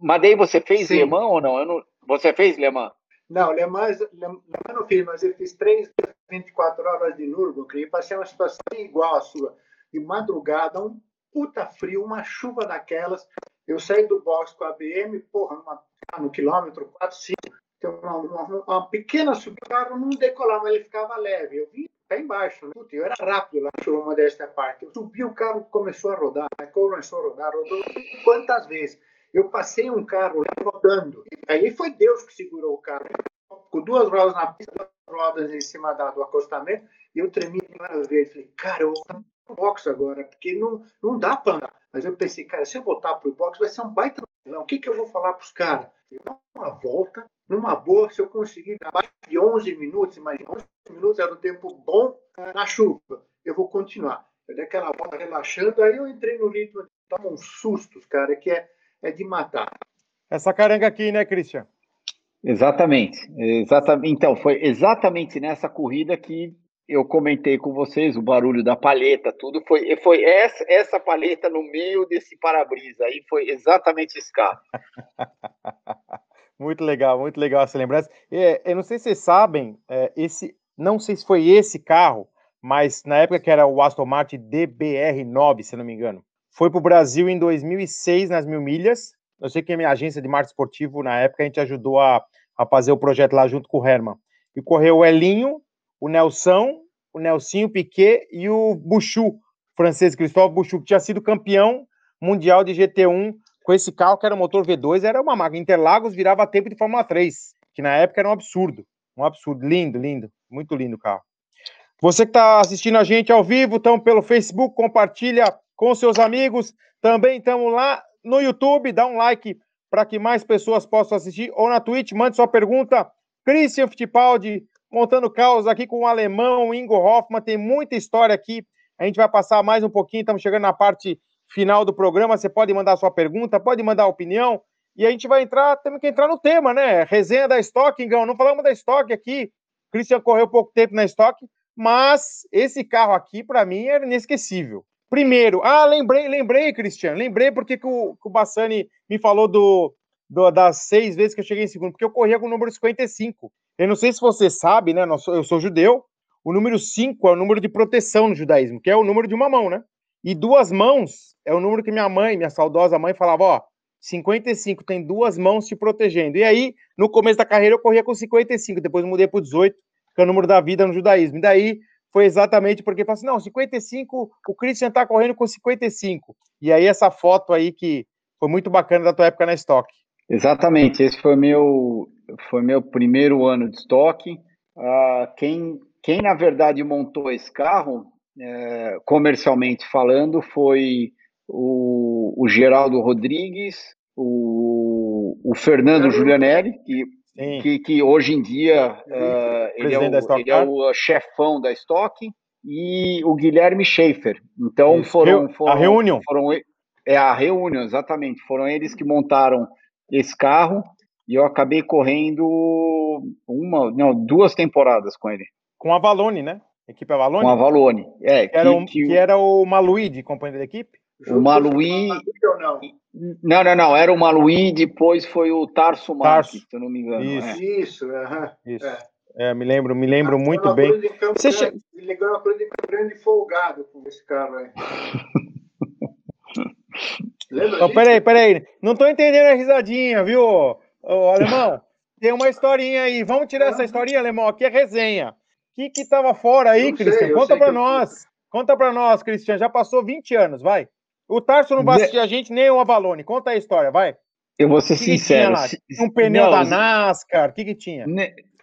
mas daí você fez Sim. Le Mans ou não? não? Você fez Le Mans? Não, Le Mans, Le Mans não fiz, mas eu fiz três 24 horas de Nürburgring e passei uma situação igual à sua. De madrugada, um puta frio, uma chuva daquelas. Eu saí do box com a BM, porra, numa, no quilômetro 4, 5, uma, uma, uma, pequena subida, o carro não decolava, mas ele ficava leve. Eu vim pé embaixo, né? Puta, eu era rápido lá chuva desta parte. Eu subi, o carro começou a rodar, começou a rodar, rodou quantas vezes? Eu passei um carro rodando. Aí foi Deus que segurou o carro. com duas rodas na pista, duas rodas em cima da, do acostamento, e eu tremi várias vezes. Falei, cara, eu vou pro box agora, porque não, não dá para andar. Mas eu pensei, cara, se eu voltar pro box, vai ser um baita. O que, que eu vou falar pros caras? Uma volta, numa boa, se eu conseguir abaixo de 11 minutos, imagina, 11 minutos era um tempo bom na chuva, eu vou continuar. Eu dei aquela volta relaxando, aí eu entrei no ritmo, tava uns sustos, cara, que é, é de matar. Essa caranga aqui, né, Christian? Exatamente, exatamente. Então, foi exatamente nessa corrida que eu comentei com vocês o barulho da palheta, tudo foi foi essa, essa palheta no meio desse para-brisa aí foi exatamente esse carro. muito legal, muito legal essa lembrança. É, eu não sei se vocês sabem, é, esse não sei se foi esse carro, mas na época que era o Aston Martin DBR9, se não me engano, foi para o Brasil em 2006 nas mil milhas. Eu sei que a minha agência de marketing esportivo na época a gente ajudou a a fazer o projeto lá junto com o Herman. E correu o Elinho, o Nelson, o Nelsinho Piquet e o Buchu, francês Cristóvão Buchu, que tinha sido campeão mundial de GT1 com esse carro que era motor V2, era uma máquina. Interlagos virava tempo de Fórmula 3, que na época era um absurdo. Um absurdo. Lindo, lindo. Muito lindo o carro. Você que está assistindo a gente ao vivo, estão pelo Facebook, compartilha com seus amigos. Também estamos lá no YouTube, dá um like para que mais pessoas possam assistir, ou na Twitch, mande sua pergunta. Christian Fittipaldi, montando caos aqui com o alemão Ingo Hoffman, tem muita história aqui, a gente vai passar mais um pouquinho, estamos chegando na parte final do programa, você pode mandar sua pergunta, pode mandar opinião, e a gente vai entrar, temos que entrar no tema, né? Resenha da Stock, Ingão, não falamos da Stock aqui, Christian correu pouco tempo na Stock, mas esse carro aqui, para mim, era inesquecível. Primeiro, ah, lembrei, lembrei, Cristiano, lembrei porque que o, que o Bassani me falou do, do, das seis vezes que eu cheguei em segundo, porque eu corria com o número 55. Eu não sei se você sabe, né? Eu sou judeu. O número 5 é o número de proteção no judaísmo, que é o número de uma mão, né? E duas mãos é o número que minha mãe, minha saudosa mãe, falava: ó, 55 tem duas mãos te protegendo. E aí, no começo da carreira, eu corria com 55, depois mudei para 18, que é o número da vida no judaísmo. E daí foi exatamente porque falou assim: não, 55, o Christian tá correndo com 55. E aí, essa foto aí que foi muito bacana da tua época na estoque. Exatamente, esse foi meu, foi meu primeiro ano de estoque. Uh, quem, quem, na verdade, montou esse carro, é, comercialmente falando, foi o, o Geraldo Rodrigues, o, o Fernando Giulianelli, que que, que, hoje em dia uh, ele, é o, ele, é o, chefão da Stock, e o Guilherme Schaefer. Então foram, foram a reunião. Foram, é a reunião, exatamente. Foram eles que montaram esse carro e eu acabei correndo uma, não, duas temporadas com ele. Com a Valone, né? Equipe Avalone? Com a Valone, é. Que, era, o, que, que era o Maluí de companhia da equipe? O Maluí. Não, não, não. Era o Maluí, depois foi o Tarso Marques, se eu não me engano. Isso, é. isso. Uh -huh. isso. É. é. me lembro, me lembro ah, muito bem. Você che... Ganhou uma coisa de Campo Grande folgado com esse carro aí. Lembra oh, peraí, peraí. Não tô entendendo a risadinha, viu, ô, alemão? Tem uma historinha aí. Vamos tirar essa historinha, alemão. Aqui é resenha. O que que tava fora aí, Cristian? Conta para nós. Conta para nós, Cristian. Já passou 20 anos, vai. O Tarso não vai assistir a gente nem o Avalone. Conta a história, vai. Eu vou ser que sincero. Que um pneu não, da NASCAR, o que, que tinha?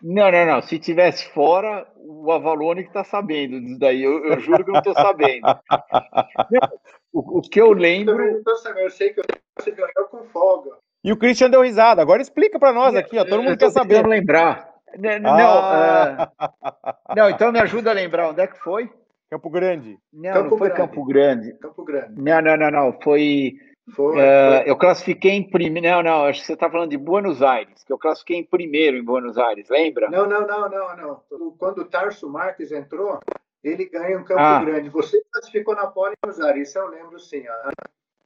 Não, não, não. Se tivesse fora, o Avalone que tá sabendo disso daí. Eu, eu juro que não tô sabendo. o, o, que eu lembro. Eu, tô sabendo, eu sei que você ganhou com folga. E o Christian deu risada. Agora explica para nós aqui, ó. Todo mundo quer saber. lembrar. Não, ah. uh... não, então me ajuda a lembrar onde é que foi. Campo Grande. Não, Campo não foi Grande. Campo Grande. Campo Grande. Não, não, não, não. Foi. Foi, uh, foi. Eu classifiquei em primeiro. Não, não, acho que você está falando de Buenos Aires, que eu classifiquei em primeiro em Buenos Aires, lembra? Não, não, não, não, não. Quando o Tarso Marques entrou, ele ganhou em Campo ah. Grande. Você classificou na pole em Buenos Aires, isso eu lembro sim.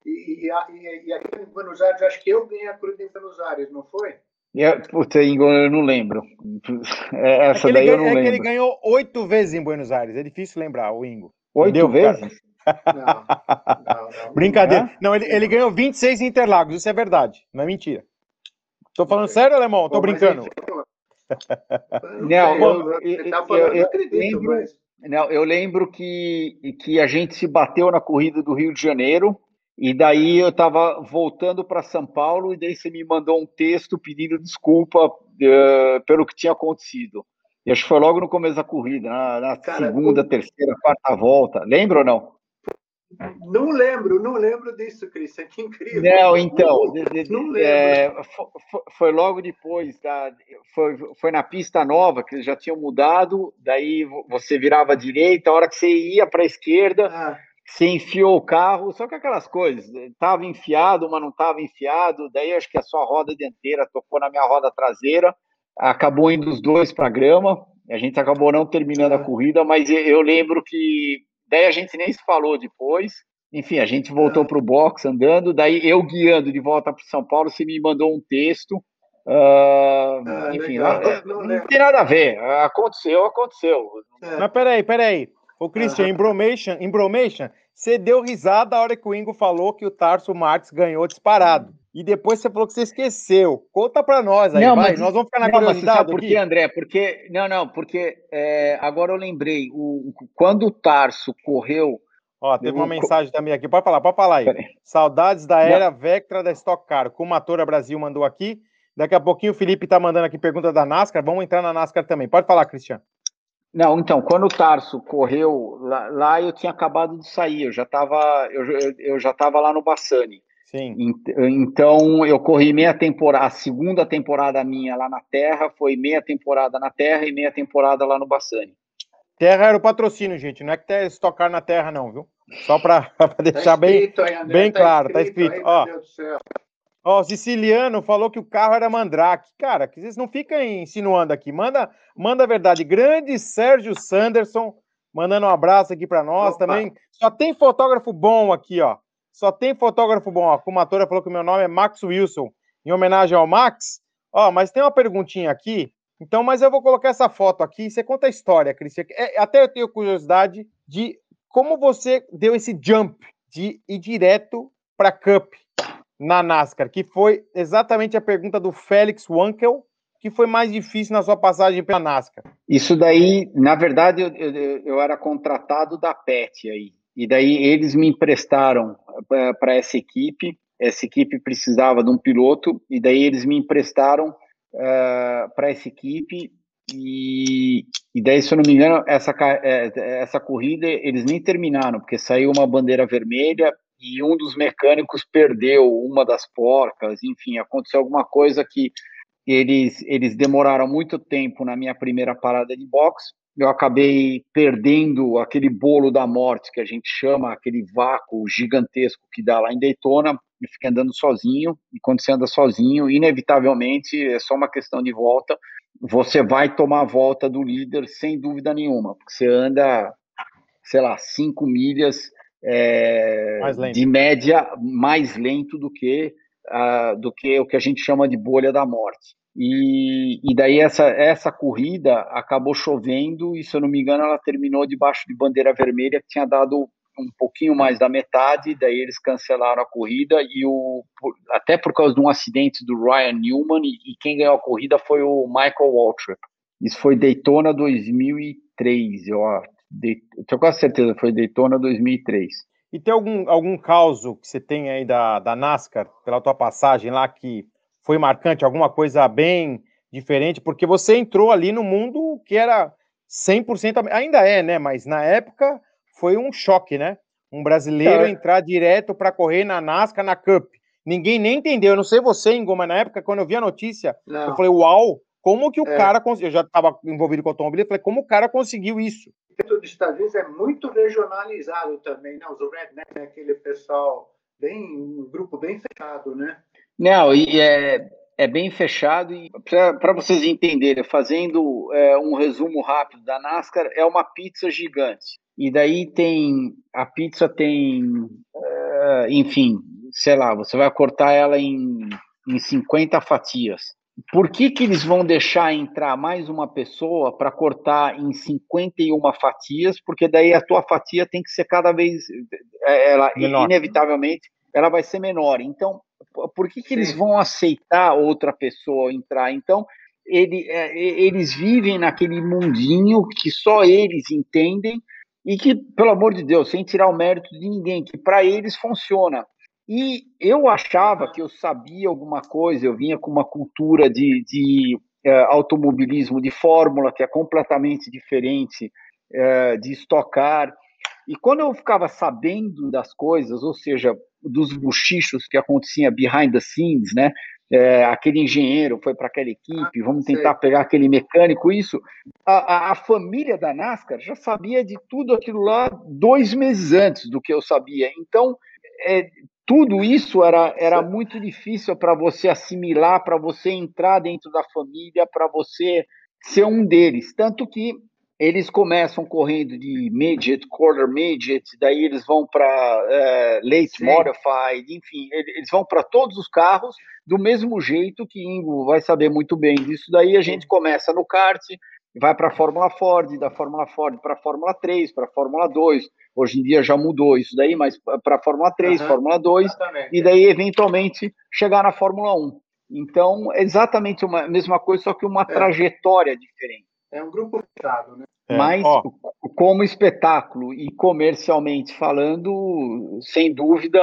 E, e, e, e, aqui em Buenos Aires, acho que eu ganhei a cruz em Buenos Aires, não foi? É, puta, eu não lembro. É, essa é daí eu não é lembro. É que ele ganhou oito vezes em Buenos Aires. É difícil lembrar, o Ingo. Oito vezes? Não, não, não, Brincadeira. Não, ele, ele ganhou 26 em Interlagos. Isso é verdade. Não é mentira. Tô falando sério, alemão? Tô brincando. Não, eu, eu, tá eu, eu lembro, não, eu lembro que, que a gente se bateu na corrida do Rio de Janeiro e daí eu estava voltando para São Paulo e daí você me mandou um texto pedindo desculpa uh, pelo que tinha acontecido. E acho que foi logo no começo da corrida, na, na Cara, segunda, eu... terceira, quarta volta. Lembra ou não? Não lembro, não lembro disso, Cristian. Que incrível. Não, então, não lembro. É, foi, foi, logo depois, da, foi, foi na pista nova, que eles já tinham mudado, daí você virava à direita, a hora que você ia para a esquerda, ah. Você enfiou o carro, só que aquelas coisas, estava enfiado, mas não estava enfiado, daí acho que a sua roda dianteira tocou na minha roda traseira, acabou indo os dois para a grama, a gente acabou não terminando a ah. corrida, mas eu lembro que Daí a gente nem se falou depois. Enfim, a gente voltou para o box andando. Daí eu guiando de volta para São Paulo, você me mandou um texto. Uh, ah, enfim, não, não, não, tem nada a ver. Aconteceu, aconteceu. É. Mas peraí, peraí. O Christian, Embromation, Embromation, você deu risada a hora que o Ingo falou que o Tarso Marques ganhou disparado. E depois você falou que você esqueceu. Conta para nós aí, não, vai. Mas, nós vamos ficar na não, curiosidade. Sabe por quê, André? Porque. Não, não, porque é, agora eu lembrei. O, quando o Tarso correu. Ó, teve uma mensagem também aqui. Pode falar, pode falar aí. Saudades da era não. Vectra da Stock Car. Como a Tora Brasil mandou aqui. Daqui a pouquinho o Felipe tá mandando aqui pergunta da NASCAR. Vamos entrar na NASCAR também. Pode falar, Cristiano. Não, então, quando o Tarso correu lá, lá eu tinha acabado de sair, eu já estava eu, eu já tava lá no Bassani. Sim. Então eu corri meia temporada, a segunda temporada minha lá na Terra foi meia temporada na Terra e meia temporada lá no Bassani. Terra era o patrocínio, gente, não é que tem tocar na Terra não, viu? Só para deixar tá bem, aí, bem tá claro, tá escrito. Aí, ó, ó, o Siciliano falou que o carro era Mandrake. Cara, que vocês não ficam insinuando aqui. Manda, manda a verdade. Grande Sérgio Sanderson, mandando um abraço aqui para nós Opa. também. Só tem fotógrafo bom aqui, ó. Só tem fotógrafo bom. A Kumatora falou que o meu nome é Max Wilson, em homenagem ao Max. Ó, mas tem uma perguntinha aqui. Então, mas eu vou colocar essa foto aqui. Você conta a história, Cristian. É, até eu tenho curiosidade de como você deu esse jump de ir direto para Cup na NASCAR, que foi exatamente a pergunta do Félix Wankel, que foi mais difícil na sua passagem pela NASCAR. Isso daí, na verdade, eu, eu, eu era contratado da PET aí. E daí eles me emprestaram eh, para essa equipe. Essa equipe precisava de um piloto, e daí eles me emprestaram uh, eh, para essa equipe. E, e daí, se eu não me engano, essa, eh, essa corrida eles nem terminaram, porque saiu uma bandeira vermelha e um dos mecânicos perdeu uma das porcas. Enfim, aconteceu alguma coisa que eles, eles demoraram muito tempo na minha primeira parada de boxe eu acabei perdendo aquele bolo da morte que a gente chama, aquele vácuo gigantesco que dá lá em Daytona, e fiquei andando sozinho, e quando você anda sozinho, inevitavelmente, é só uma questão de volta, você vai tomar a volta do líder sem dúvida nenhuma, porque você anda, sei lá, cinco milhas é, de média mais lento do que, uh, do que o que a gente chama de bolha da morte. E, e daí essa, essa corrida acabou chovendo e, se eu não me engano, ela terminou debaixo de bandeira vermelha, que tinha dado um pouquinho mais da metade, daí eles cancelaram a corrida e o até por causa de um acidente do Ryan Newman e, e quem ganhou a corrida foi o Michael Waltrip. Isso foi Daytona 2003, eu acho. De, tenho quase certeza, foi Daytona 2003. E tem algum, algum caso que você tem aí da, da NASCAR, pela tua passagem lá, que foi marcante, alguma coisa bem diferente, porque você entrou ali no mundo que era 100%, ainda é, né? Mas na época foi um choque, né? Um brasileiro é. entrar direto para correr na NASCAR, na Cup. Ninguém nem entendeu. Eu não sei você, Ingo, mas na época, quando eu vi a notícia, não. eu falei, uau, como que o é. cara conseguiu? Eu já estava envolvido com automobilismo, eu falei, como o cara conseguiu isso? Dentro dos Estados Unidos é muito regionalizado também, né? Os redneck, né? aquele pessoal bem, um grupo bem fechado, né? Não, e é, é bem fechado. E para vocês entenderem, fazendo é, um resumo rápido da NASCAR, é uma pizza gigante. E daí tem. A pizza tem. É, enfim, sei lá, você vai cortar ela em, em 50 fatias. Por que, que eles vão deixar entrar mais uma pessoa para cortar em 51 fatias? Porque daí a tua fatia tem que ser cada vez. É, ela, inevitavelmente, ela vai ser menor. Então, por que, que eles vão aceitar outra pessoa entrar? Então, ele, é, eles vivem naquele mundinho que só eles entendem e que, pelo amor de Deus, sem tirar o mérito de ninguém, que para eles funciona. E eu achava que eu sabia alguma coisa, eu vinha com uma cultura de, de é, automobilismo de fórmula, que é completamente diferente é, de estocar. E quando eu ficava sabendo das coisas, ou seja, dos buchichos que acontecia behind the scenes, né? É, aquele engenheiro foi para aquela equipe, ah, vamos tentar pegar aquele mecânico, isso. A, a, a, família da NASCAR já sabia de tudo aquilo lá dois meses antes do que eu sabia. Então, é, tudo isso era, era muito difícil para você assimilar, para você entrar dentro da família, para você ser um deles. Tanto que eles começam correndo de midget, quarter midget, daí eles vão para é, late Sim. modified, enfim, eles vão para todos os carros do mesmo jeito que Ingo vai saber muito bem disso. Daí a gente começa no kart, vai para a Fórmula Ford, da Fórmula Ford para a Fórmula 3, para a Fórmula 2. Hoje em dia já mudou isso daí, mas para a Fórmula 3, uhum, Fórmula 2, exatamente. e daí eventualmente chegar na Fórmula 1. Então, é exatamente a mesma coisa, só que uma é. trajetória diferente. É um grupo fechado, né? É, Mas, ó. como espetáculo e comercialmente falando, sem dúvida,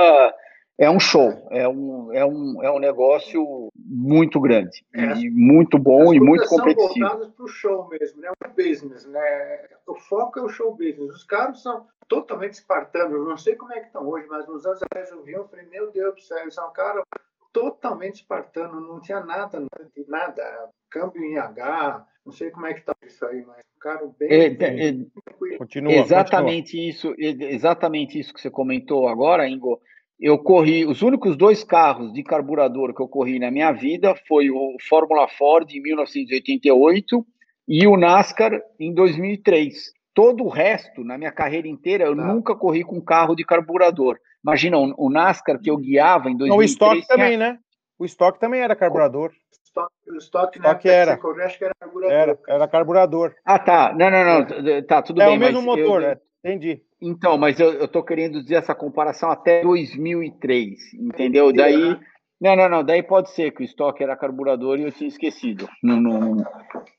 é um show, é um, é um, é um negócio muito grande, é, e muito bom e muito competitivo. São voltadas para o show mesmo, né? o business, né? O foco é o show business. Os carros são totalmente espartanos, não sei como é que estão hoje, mas nos anos atrás eu vi, eu falei, meu Deus do céu, eles são caras totalmente espartano, não tinha nada, nada, câmbio em H, não sei como é que está isso aí, mas ficaram bem. É, bem, é, continua, exatamente continua. isso, exatamente isso que você comentou agora, Ingo. Eu corri os únicos dois carros de carburador que eu corri na minha vida foi o Fórmula Ford em 1988 e o NASCAR em 2003. Todo o resto, na minha carreira inteira, eu tá. nunca corri com carro de carburador. Imagina, o NASCAR que eu guiava em 2003... Não, o estoque tinha... também, né? O estoque também era carburador. O estoque, o estoque era. Correu, acho que era carburador. Era, era carburador. Ah, tá. Não, não, não. Tá, tudo é bem. É o mesmo motor, eu... é. Entendi. Então, mas eu, estou querendo dizer essa comparação até 2003, entendeu? Daí... Não, não, não. Daí pode ser que o estoque era carburador e eu tinha esquecido. Não, não...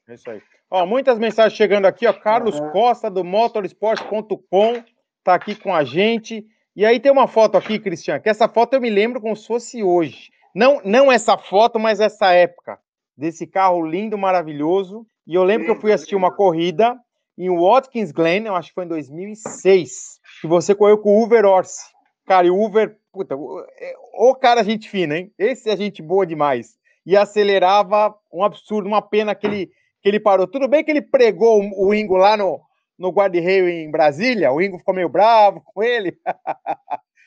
É isso aí. Ó, muitas mensagens chegando aqui, ó. Carlos uhum. Costa, do motorsport.com, tá aqui com a gente. E aí tem uma foto aqui, Cristian, que essa foto eu me lembro como se fosse hoje. Não, não essa foto, mas essa época desse carro lindo, maravilhoso. E eu lembro que eu fui assistir uma corrida em Watkins Glen, eu acho que foi em 2006, que você correu com o Uber Orsi. Cara, e o Uber, puta, é, o cara gente fina, hein? Esse é gente boa demais. E acelerava um absurdo, uma pena que ele, que ele parou. Tudo bem que ele pregou o Ingo lá no, no guarda-reio em Brasília, o Ingo ficou meio bravo com ele.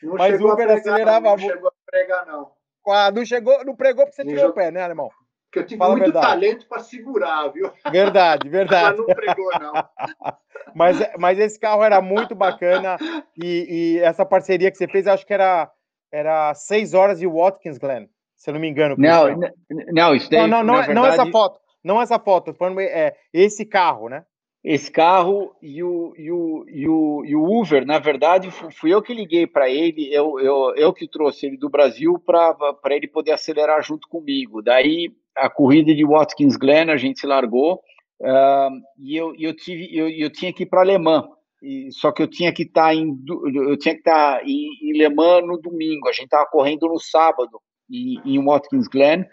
Não Mas o Uber acelerava muito. Não chegou a pregar, não. Ah, não chegou, não pregou porque você tirou o pé, né, alemão? Que eu tive Fala muito talento para segurar, viu? Verdade, verdade. Mas não pregou, não. mas, mas esse carro era muito bacana e, e, essa parceria que você fez, acho que era, era seis horas de Watkins Glen, se eu não me engano. Não, não, isso daí, não, não, não, verdade... não essa foto, não essa foto, é, esse carro, né? esse carro e o, e o, e o, e o Uber, na verdade, fui eu que liguei para ele, eu, eu, eu que trouxe ele do Brasil para ele poder acelerar junto comigo. Daí, a corrida de Watkins Glen, a gente se largou, uh, e eu, eu, tive, eu, eu tinha que ir para Alemã, só que eu tinha que estar tá em, eu tinha que estar tá em, em Le Mans no domingo, a gente estava correndo no sábado, em, em Watkins Glen,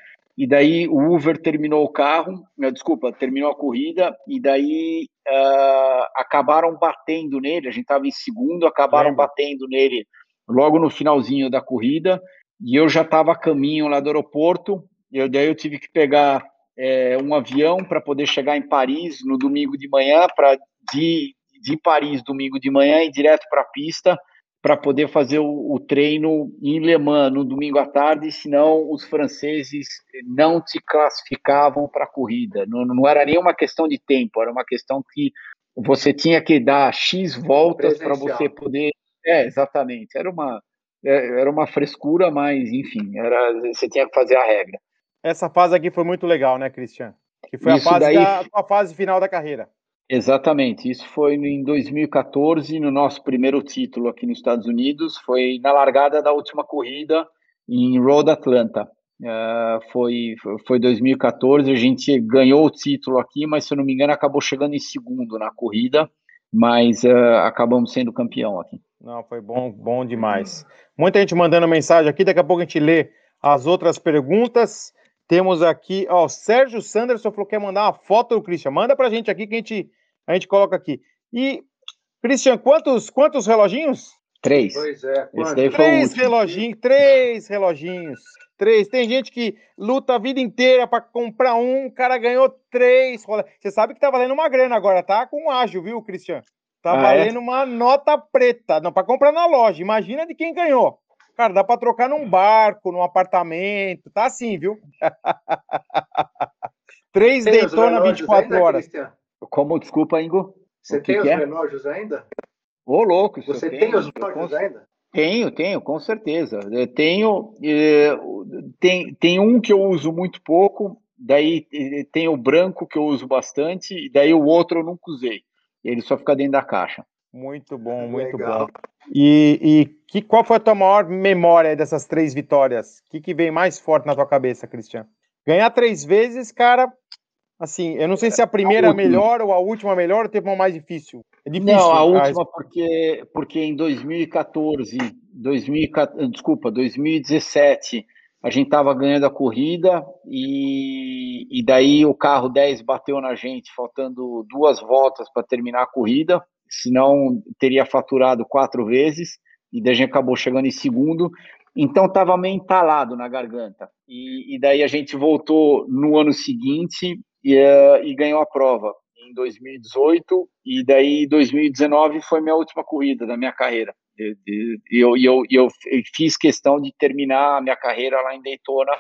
e daí o Uber terminou o carro, eh, desculpa, terminou a corrida, e daí uh, acabaram batendo nele. A gente estava em segundo, acabaram batendo nele logo no finalzinho da corrida, e eu já estava a caminho lá do aeroporto. Eu, daí eu tive que pegar é, um avião para poder chegar em Paris no domingo de manhã, para de, de Paris domingo de manhã e direto para a pista para poder fazer o, o, treino em Le Mans no domingo à tarde, senão os franceses não te classificavam para a corrida. Não, não era nem uma questão de tempo, era uma questão que você tinha que dar X voltas para você poder. É, exatamente. Era uma, é, era uma frescura, mas enfim, era, você tinha que fazer a regra. Essa fase aqui foi muito legal, né, Cristian? Que foi Isso a fase, daí... da, a fase final da carreira. Exatamente, isso foi em 2014, no nosso primeiro título aqui nos Estados Unidos, foi na largada da última corrida em Road Atlanta. Uh, foi, foi 2014, a gente ganhou o título aqui, mas se eu não me engano acabou chegando em segundo na corrida, mas uh, acabamos sendo campeão aqui. Não, foi bom, bom demais. Muita gente mandando mensagem aqui, daqui a pouco a gente lê as outras perguntas. Temos aqui, ó, o Sérgio Sanderson falou que quer mandar uma foto do Christian. Manda pra gente aqui que a gente, a gente coloca aqui. E, Christian, quantos, quantos reloginhos? Três. Pois é. Três reloginhos, três reloginhos. Três. Tem gente que luta a vida inteira pra comprar um, o cara ganhou três. Você sabe que tá valendo uma grana agora, tá? Com ágil, viu, Christian? Tá Ah, é? valendo uma nota preta. Não, pra comprar na loja. Imagina de quem ganhou. Cara, dá pra trocar num barco, num apartamento. Tá assim, viu? Três Tem Daytona relógios 24 ainda, horas. Cristian? Como, desculpa, Ingo? Você tem que os é? relógios ainda? Ô, louco, isso Você tem tenho, os relógios cons- ainda? Tenho, tenho, com certeza. Eu tenho, eh, tem, tem um que eu uso muito pouco, daí tem o branco que eu uso bastante, e daí o outro eu nunca usei. Ele só fica dentro da caixa. Muito bom, muito Legal. bom. E, e que, qual foi a tua maior memória dessas três vitórias? O que, que vem mais forte na tua cabeça, Cristian? Ganhar três vezes, cara. Assim, eu não sei se a primeira é última. melhor ou a última melhor ou teve uma mais difícil. É difícil. Não, a última porque, porque em 2014, 2014, desculpa, 2017, a gente estava ganhando a corrida e, e daí o carro 10 bateu na gente, faltando duas voltas para terminar a corrida, senão teria faturado quatro vezes, e daí a gente acabou chegando em segundo, então estava meio entalado na garganta. E, e daí a gente voltou no ano seguinte e, eh, e ganhou a prova em 2018 e daí 2019 foi minha última corrida da minha carreira. E eu, eu, e eu fiz questão de terminar a minha carreira lá em Daytona,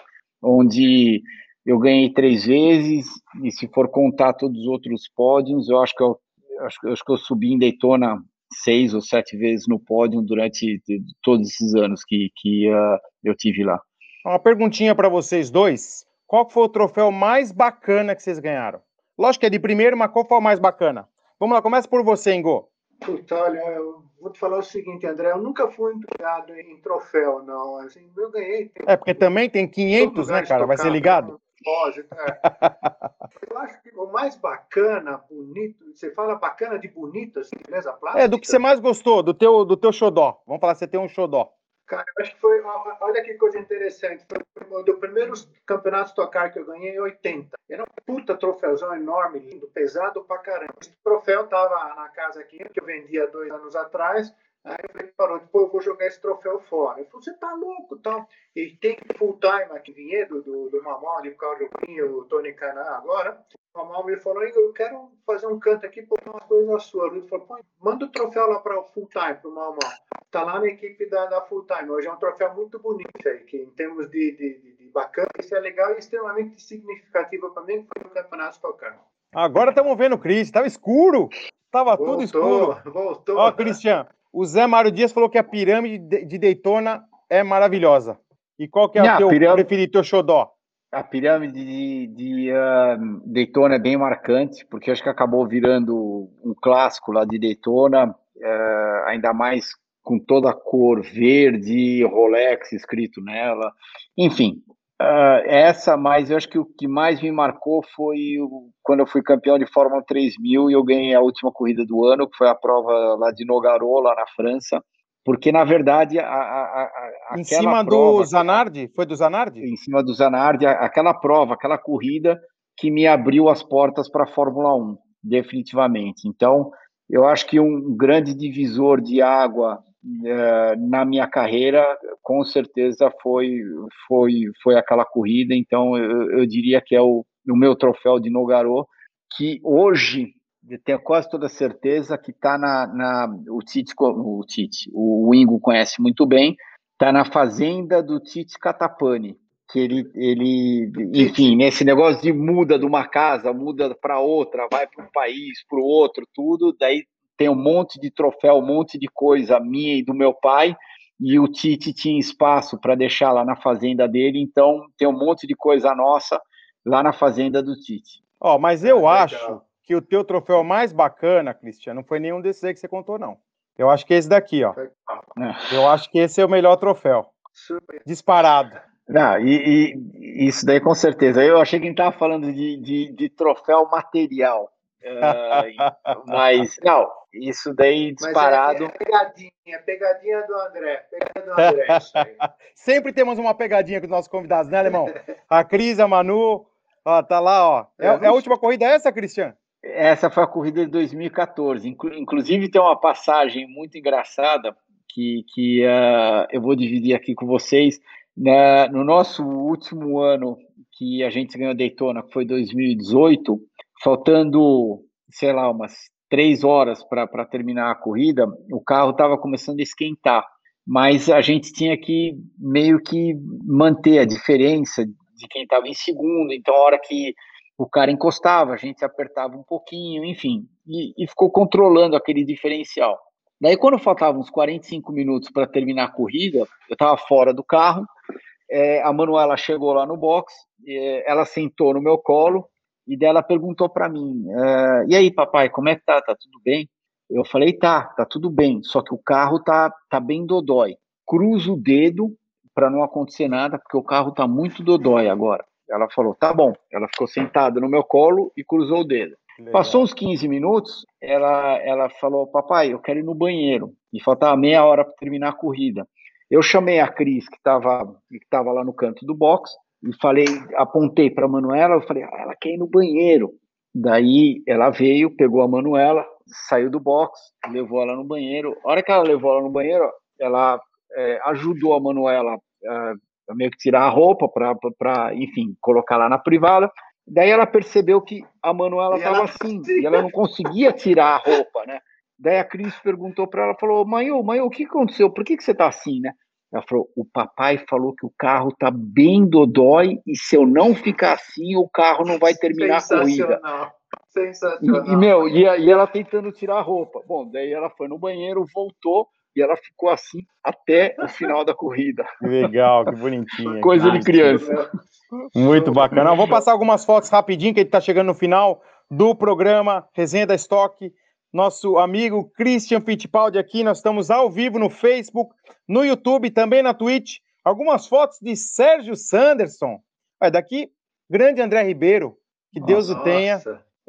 onde eu ganhei três vezes e se for contar todos os outros pódios, eu acho que eu acho, que- acho que eu subi em Daytona seis ou sete vezes no pódio durante todos esses anos que, que ah, eu tive lá. Uma perguntinha para vocês dois. Qual foi o troféu mais bacana que vocês ganharam? Lógico que é de primeiro, mas qual foi o mais bacana? Vamos lá, começa por você, Ingo. Puta, olha, eu vou te falar o seguinte, André, eu nunca fui empregado em troféu, não. Assim, eu ganhei. É, porque também tem 500, todo né, cara? Vai ser ligado? Lógico, é. Eu acho que o mais bacana, bonito, você fala bacana de bonito, assim, beleza? Plástica? É, do que você mais gostou, do teu, do teu xodó. Vamos falar, você tem um xodó. Cara, eu acho que foi. Olha que coisa interessante. Foi dos primeiros campeonatos tocar que eu ganhei em 80. Era um puta troféuzão enorme, lindo, pesado pra caramba. Esse troféu tava na casa aqui, que eu vendia dois anos atrás. Aí eu falei, depois eu vou jogar esse troféu fora. Ele falou, você tá louco tal. E tem full time aqui, Vinhedo, do, do por causa do Vinho, o Tony Canan agora. O Mamão me falou, eu quero fazer um canto aqui, pôr umas coisas suas. Ele falou, Pô, manda o troféu lá para o full time, pro Mamão tá lá na equipe da, da Full Time. Hoje é um troféu muito bonito aí, que em termos de, de, de, de bacana, isso é legal e extremamente significativo para mim, que foi o campeonato tocando. Agora estamos vendo o Cris. Tava escuro. Tava tudo escuro. voltou. Ó, Cristian, o Zé Mário Dias falou que a pirâmide de Daytona é maravilhosa. E qual que é Não, o teu pirâmide- preferido, teu xodó? A pirâmide de, de ah, Daytona é bem marcante, porque acho que acabou virando um clássico lá de Daytona, eh, ainda mais com toda a cor verde, Rolex escrito nela. Enfim, ah, essa, mas eu acho que o que mais me marcou foi o- quando eu fui campeão de Fórmula 3000 e eu ganhei a última corrida do ano, que foi a prova lá de Nogaro, lá na França. Porque, na verdade, a, a, a, Em cima prova- do Zanardi? Foi do Zanardi? em cima do Zanardi, aquela prova, aquela corrida que me abriu as portas para a Fórmula 1, definitivamente. Então, eu acho que um grande divisor de água na minha carreira, com certeza foi foi foi aquela corrida. Então, eu, eu diria que é o, o meu troféu de Nogaro, que hoje eu tenho quase toda certeza que está na, na o Tite, o Tite, o Ingo conhece muito bem, está na fazenda do Tite Catapani, que ele, ele, enfim, nesse negócio de muda de uma casa, muda para outra, vai para um país, para o outro, tudo, daí tem um monte de troféu, um monte de coisa minha e do meu pai, e o Tite tinha espaço para deixar lá na fazenda dele, então tem um monte de coisa nossa lá na fazenda do Tite. Ó, mas eu Ah, acho que o teu troféu mais bacana, Cristian, não foi nenhum desses aí que você contou, não. Eu acho que é esse daqui, ó. Eu acho que esse é o melhor troféu. Super. Disparado. Não, e, e isso daí com certeza. Eu achei que a gente estava falando de, de, de troféu material. Eh, mas, não, isso daí disparado. É, é, pegadinha, pegadinha do André. Pegadinha do André. Sempre temos uma pegadinha com os nossos convidados, né, Alemão? A Cris, a Manu, ó, tá lá, ó. É, é a última corrida essa, Cristian? Essa foi a corrida de 2014. Inclusive tem uma passagem muito engraçada que, que uh, eu vou dividir aqui com vocês. Na, no nosso último ano que a gente ganhou Daytona, que foi 2018, faltando, sei lá, umas três horas para terminar a corrida, o carro estava começando a esquentar, mas a gente tinha que meio que manter a diferença de quem estava em segundo, então a hora que o cara encostava, a gente apertava um pouquinho, enfim, e, e ficou controlando aquele diferencial. Daí, quando faltavam uns 45 minutos para terminar a corrida, eu estava fora do carro, é, a Manuela chegou lá no box, é, ela sentou no meu colo e dela perguntou para mim: é, E aí, papai, como é que tá? Tá tudo bem? Eu falei: Tá, tá tudo bem, só que o carro tá, tá bem dodói. Cruza o dedo para não acontecer nada, porque o carro tá muito dodói agora. Ela falou: Tá bom. Ela ficou sentada no meu colo e cruzou o dedo. Legal. Passou uns 15 minutos, ela, ela falou: Papai, eu quero ir no banheiro. E faltava meia hora para terminar a corrida. Eu chamei a Cris, que estava que tava lá no canto do box, e falei, apontei para a Manuela, eu falei, ah, ela quer ir no banheiro. Daí ela veio, pegou a Manuela, saiu do box, levou ela no banheiro. A hora que ela levou ela no banheiro, ela é, ajudou a Manuela é, a meio que tirar a roupa para, enfim, colocar lá na privada. Daí ela percebeu que a Manuela estava assim, e ela não conseguia tirar a roupa, né? Daí a Cris perguntou para ela, falou, mãe, mãe, o que aconteceu? Por que, que você está assim, né? Ela falou, o papai falou que o carro tá bem dodói e se eu não ficar assim, o carro não vai terminar a corrida. Sensacional. E, e meu, e, e ela tentando tirar a roupa. Bom, daí ela foi no banheiro, voltou, e ela ficou assim até o final da corrida. Que legal, que bonitinha. Coisa de criança. Muito bacana. Eu vou passar algumas fotos rapidinho, que a gente está chegando no final do programa Resenha da Estoque nosso amigo Christian Fittipaldi aqui. Nós estamos ao vivo no Facebook, no YouTube, também na Twitch. Algumas fotos de Sérgio Sanderson. Olha, daqui, grande André Ribeiro, que Nossa, Deus o tenha.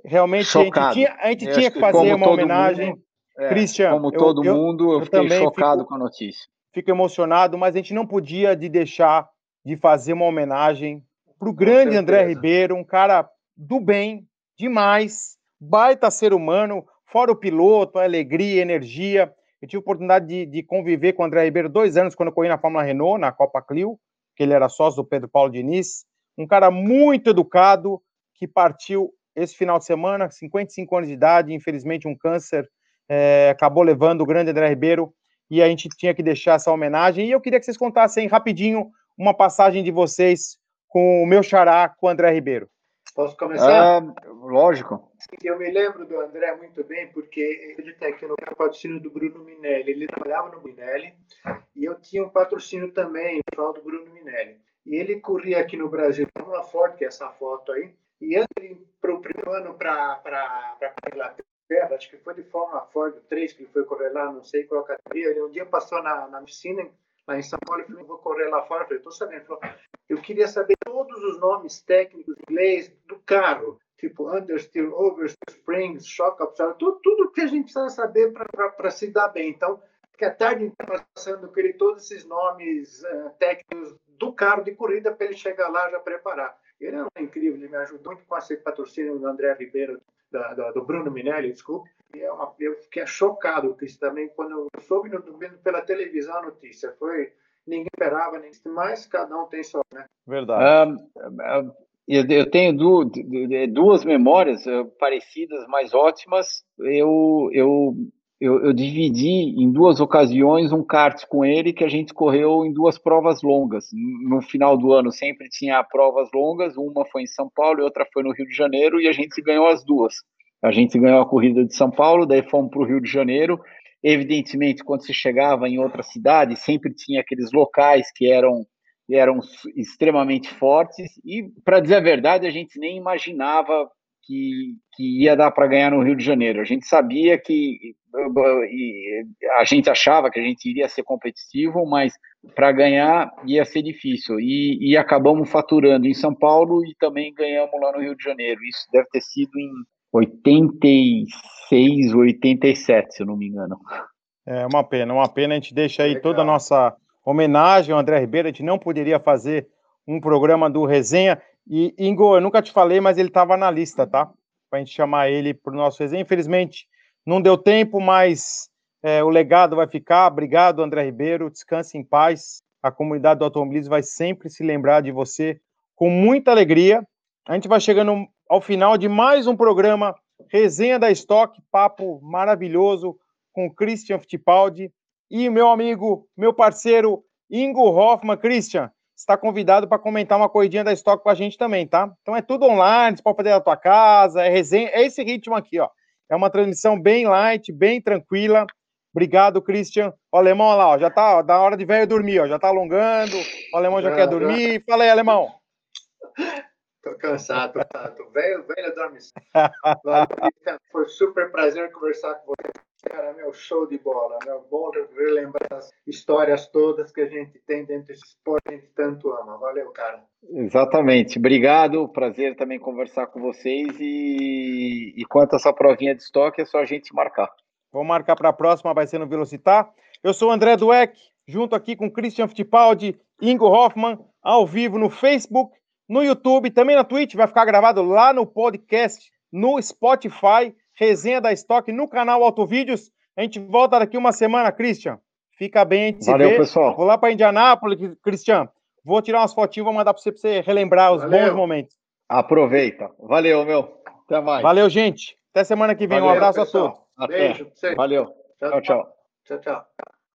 Realmente, Chocado. a gente tinha, a gente tinha que fazer uma homenagem. Mundo, é, Christian, como todo eu, mundo, eu, eu fiquei chocado fico, com a notícia. Fico emocionado, mas a gente não podia de deixar de fazer uma homenagem para o grande André Ribeiro, um cara do bem, demais, baita ser humano, fora o piloto, a alegria, a energia. Eu tive a oportunidade de, de, conviver com o André Ribeiro dois anos quando eu corri na Fórmula Renault, na Copa Clio, que ele era sócio do Pedro Paulo Diniz. Um cara muito educado, que partiu esse final de semana, 55 anos de idade, infelizmente um câncer é, acabou levando o grande André Ribeiro e a gente tinha que deixar essa homenagem. E eu queria que vocês contassem rapidinho uma passagem de vocês com o meu xará, com o André Ribeiro. Posso começar? Ah, lógico. Eu me lembro do André muito bem, porque ele tem aqui no patrocínio do Bruno Minelli. Ele trabalhava no Minelli e eu tinha um patrocínio também, pessoal do Bruno Minelli. E ele corria aqui no Brasil, uma Ford, que é essa foto aí, e antes de ir para o primeiro ano para a Inglaterra, acho que foi de Fórmula Ford 3, que ele foi correr lá, não sei qual categoria, ele um dia passou na, na piscina lá em São Paulo, eu falei, vou correr lá fora. Eu falei, estou sabendo. Falou, eu queria saber todos os nomes técnicos em inglês do carro, tipo understeer, oversteer, springs, shock absorber, tudo, tudo que a gente precisa saber para se dar bem. Então, que a tarde passando com ele todos esses nomes uh, técnicos do carro de corrida para ele chegar lá já preparar. Ele é incrível, ele me ajudou muito com esse patrocínio do André Ribeiro, da, da, do Bruno Minelli, desculpe. Eu fiquei chocado com isso também quando eu soube no, pela televisão a notícia. Foi ninguém esperava, nem mais cada um tem só, né? Verdade. Um, eu tenho duas memórias eh, parecidas, mas ótimas. Eu, eu, eu, eu, dividi em duas ocasiões um kart com ele que a gente correu em duas provas longas. No final do ano sempre tinha provas longas, uma foi em São Paulo e outra foi no Rio de Janeiro, e a gente ganhou as duas. A gente ganhou a corrida de São Paulo, daí fomos para o Rio de Janeiro. Evidentemente, quando se chegava em outra cidade, sempre tinha aqueles locais que eram eram extremamente fortes e, para dizer a verdade, a gente nem imaginava que, que ia dar para ganhar no Rio de Janeiro. A gente sabia que a gente achava que a gente iria ser competitivo, mas para ganhar ia ser difícil. E, e, acabamos faturando em São Paulo e também ganhamos lá no Rio de Janeiro. Isso deve ter sido em 86, 87, se eu não me engano. É uma pena, uma pena. A gente deixa aí Legal. toda a nossa homenagem ao André Ribeiro. A gente não poderia fazer um programa do Resenha. E, Ingo, eu nunca te falei, mas ele estava na lista, tá? Para a gente chamar ele para o nosso resenha. Infelizmente, não deu tempo, mas é, o legado vai ficar. Obrigado, André Ribeiro. Descanse em paz. A comunidade do automobilismo vai sempre se lembrar de você com muita alegria. A gente vai chegando ao final de mais um programa Resenha da Stock, papo maravilhoso com Christian Fittipaldi e meu amigo, meu parceiro Ingo Hoffman. Christian, está convidado para comentar uma corridinha da Stock com a gente também, tá? Então é tudo online, você pode fazer da tua casa, é resenha, é esse ritmo aqui, ó. É uma transmissão bem light, bem tranquila. Obrigado, Christian. O alemão olha lá, ó, já tá ó, da hora de velho dormir, ó, já tá alongando. O alemão já, já quer dormir. Fala aí, alemão. Tô cansado, tô, tô velho, velho dorme. Foi super prazer conversar com você. Cara, meu show de bola, meu bom relembrar as histórias todas que a gente tem dentro desse esporte que a gente tanto ama. Valeu, cara. Exatamente. Obrigado. Prazer também conversar com vocês. E, e quanto a essa provinha de estoque, é só a gente marcar. Vamos marcar para a próxima, vai ser no Velocitar. Eu sou o André Dueck, junto aqui com Christian Fittipaldi, Ingo Hoffman, ao vivo no Facebook, no YouTube, também na Twitch, vai ficar gravado lá no podcast, no Spotify resenha da estoque no canal Autovídeos. A gente volta daqui uma semana, Christian. Fica bem, a gente Valeu, se vê. pessoal. Vou lá para Indianápolis, Christian. Vou tirar umas fotinhas, vou mandar para você para você relembrar os Valeu. bons momentos. Aproveita. Valeu, meu. Até mais. Valeu, gente. Até semana que vem. Valeu, um abraço pessoal. a todos. Até. Beijo. Valeu. tchau. tchau. tchau, tchau.